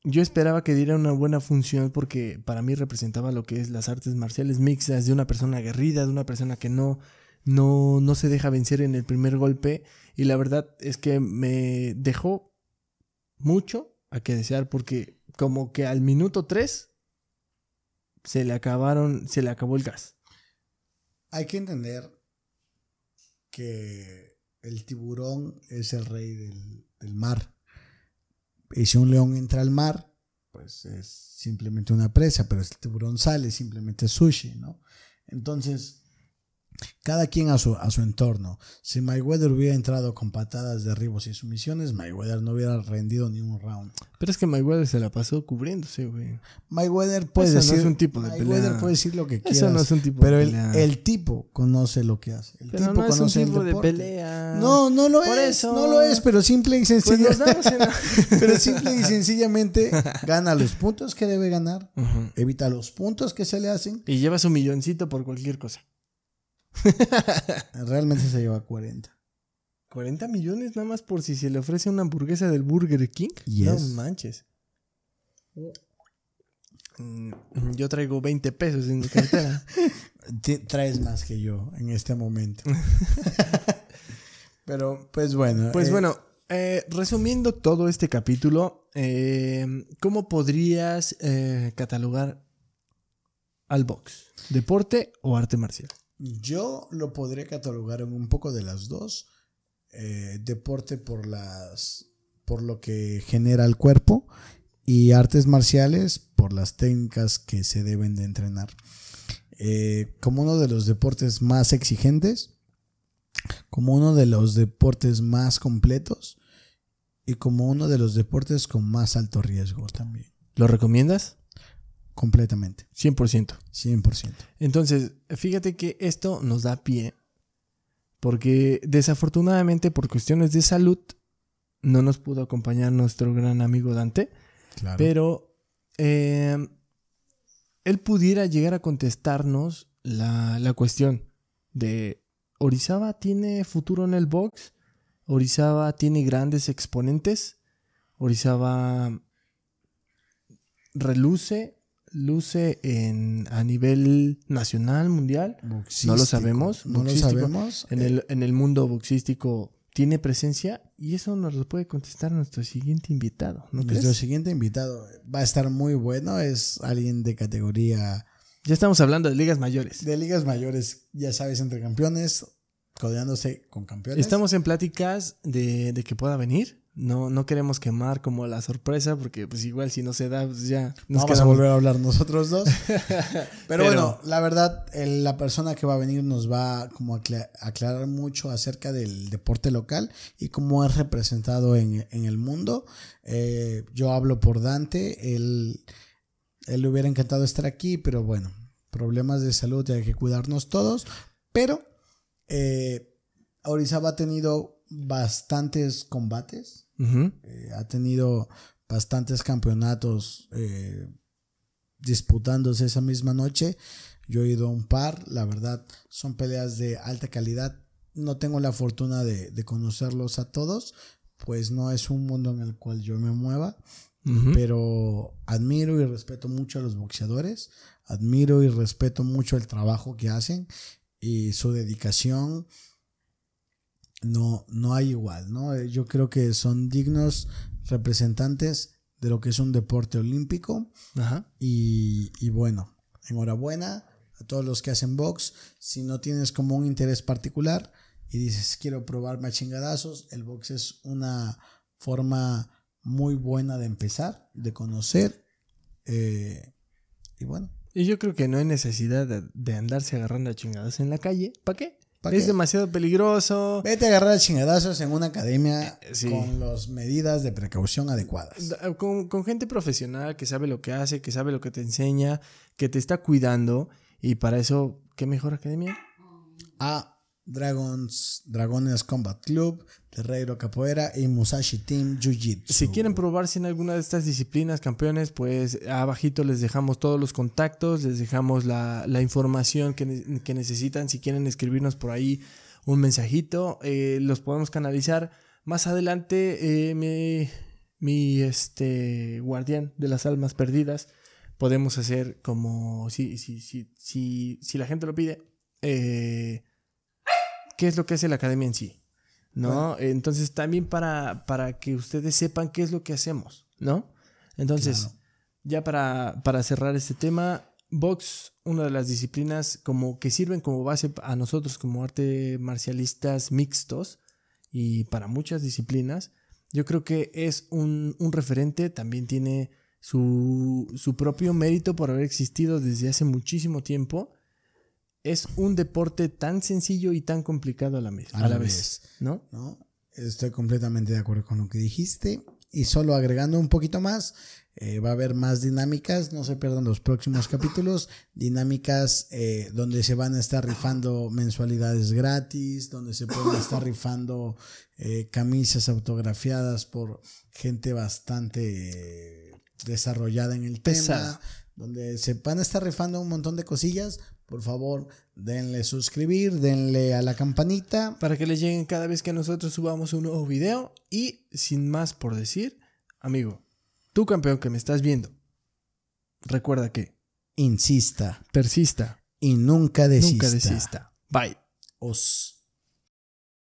yo esperaba que diera una buena función porque para mí representaba lo que es las artes marciales mixtas de una persona aguerrida, de una persona que no, no, no se deja vencer en el primer golpe. Y la verdad es que me dejó mucho a que desear porque como que al minuto 3 se le acabaron, se le acabó el gas. Hay que entender que el tiburón es el rey del, del mar. Y si un león entra al mar, pues es simplemente una presa, pero si el tiburón sale, simplemente sushi, ¿no? Entonces, cada quien a su, a su entorno. Si Mayweather hubiera entrado con patadas, derribos y sumisiones, Mayweather no hubiera rendido ni un round. Pero es que Mayweather se la pasó cubriéndose, güey. Mayweather puede Eso no es un tipo de Mayweather pelea. puede decir lo que quiera. Eso no es un tipo pero de el, pelea. el tipo conoce lo que hace. El Pero tipo no es un el tipo de pelea. No, no lo Por es, eso. no lo es, pero simple y Pues sencilla, nos damos en la- [LAUGHS] pero simple y sencillamente gana los puntos que debe ganar, evita los puntos que se le hacen, Y lleva su milloncito por cualquier cosa. [LAUGHS] realmente se lleva 40. 40 millones nada más por si se le ofrece una hamburguesa del Burger King. Yes. No manches. Mm, Yo traigo 20 pesos en mi cartera. [LAUGHS] Traes más que yo en este momento. [LAUGHS] pero pues bueno. Pues eh, bueno, eh, resumiendo todo este capítulo, eh, ¿cómo podrías catalogar al box? ¿Deporte o arte marcial? Yo lo podría catalogar en un poco de las dos. Eh, deporte por las por lo que genera el cuerpo y artes marciales por las técnicas que se deben de entrenar. Eh, como uno de los deportes más exigentes, como uno de los deportes más completos y como uno de los deportes con más alto riesgo también. ¿Lo recomiendas? Completamente, 100%. 100%. Entonces, fíjate que esto nos da pie porque desafortunadamente por cuestiones de salud no nos pudo acompañar nuestro gran amigo Dante, Claro. pero eh, él pudiera llegar a contestarnos la, la cuestión de Orizaba tiene futuro en el box, Orizaba tiene grandes exponentes, Orizaba reluce, luce en, a nivel nacional, mundial. No lo sabemos, No lo sabemos. En el, en el mundo boxístico tiene presencia y eso nos lo puede contestar nuestro siguiente invitado, ¿no Nuestro crees? siguiente invitado va a estar muy bueno. Es alguien de categoría Ya estamos hablando de ligas mayores. de ligas mayores, ya sabes, entre campeones, codeándose con campeones. Estamos en pláticas de, de que pueda venir. No, no queremos quemar como la sorpresa porque pues igual si no se da pues ya nos Vamos a volver a hablar nosotros dos. Pero, [LAUGHS] Pero- bueno, la verdad, el- la persona que va a venir nos va como a acla- aclarar mucho acerca del deporte local y cómo es representado en, en el mundo. Eh, yo hablo por Dante, él, él le hubiera encantado estar aquí, pero bueno, problemas de salud y hay que cuidarnos todos. Pero eh, Orizaba ha tenido bastantes combates. Eh, ha tenido bastantes campeonatos eh, disputándose esa misma noche. Yo he ido a un par, la verdad, son peleas de alta calidad. No tengo la fortuna de, de conocerlos a todos, pues no es un mundo en el cual yo me mueva, pero admiro y respeto mucho a los boxeadores, admiro y respeto mucho el trabajo que hacen y su dedicación no, no hay igual, ¿no? Eh, Yo creo que son dignos representantes de lo que es un deporte olímpico Ajá. y, y bueno, enhorabuena a todos los que hacen box. Si no tienes como un interés particular y dices quiero probarme a chingadazos, el box es una forma muy buena de empezar, de conocer. eh, y bueno, Y yo creo que no hay necesidad de, de andarse agarrando a chingadas en la calle. ¿Para qué? ¿Pa' es qué? demasiado peligroso. vete a agarrar chingadazos en una academia Eh, sí. con las medidas de precaución adecuadas. Da- Con, con gente profesional que sabe lo que hace, que sabe lo que te enseña, que te está cuidando. Y para eso, ¿qué mejor academia? A Dragons, Dragones Combat Club, Terreiro Capoeira y Musashi Team Jiu-Jitsu. Si quieren probarse en alguna de estas disciplinas, campeones, pues abajito les dejamos todos los contactos, les dejamos la, información que necesitan. Si quieren escribirnos por ahí un mensajito, eh, los podemos canalizar. Más adelante, eh, mi, mi este, guardián de las almas perdidas, podemos hacer como, si, si, si, si, si la gente lo pide, eh, qué es lo que hace la academia en sí. ¿No? Entonces, también para, para que ustedes sepan qué es lo que hacemos, ¿no? Entonces, Claro. ya para, para cerrar este tema, box, una de las disciplinas como que sirven como base a nosotros como arte marcialistas mixtos y para muchas disciplinas, yo creo que es un, un referente, también tiene su, su propio mérito por haber existido desde hace muchísimo tiempo. Es un deporte tan sencillo y tan complicado a la, vez, a la vez, ¿no? ¿no? Estoy completamente de acuerdo con lo que dijiste. Y solo agregando un poquito más, eh, va a haber más dinámicas, no se pierdan los próximos capítulos, dinámicas eh, donde se van a estar rifando mensualidades gratis, donde se pueden estar [LAUGHS] rifando eh, camisas autografiadas por gente bastante desarrollada en el tema, donde se van a estar rifando un montón de cosillas. Por favor, denle suscribir, denle a la campanita. para que les lleguen cada vez que nosotros subamos un nuevo video. Y sin más por decir, amigo, tú campeón que me estás viendo, recuerda que insista persista, y nunca desista. nunca desista. Bye. Os.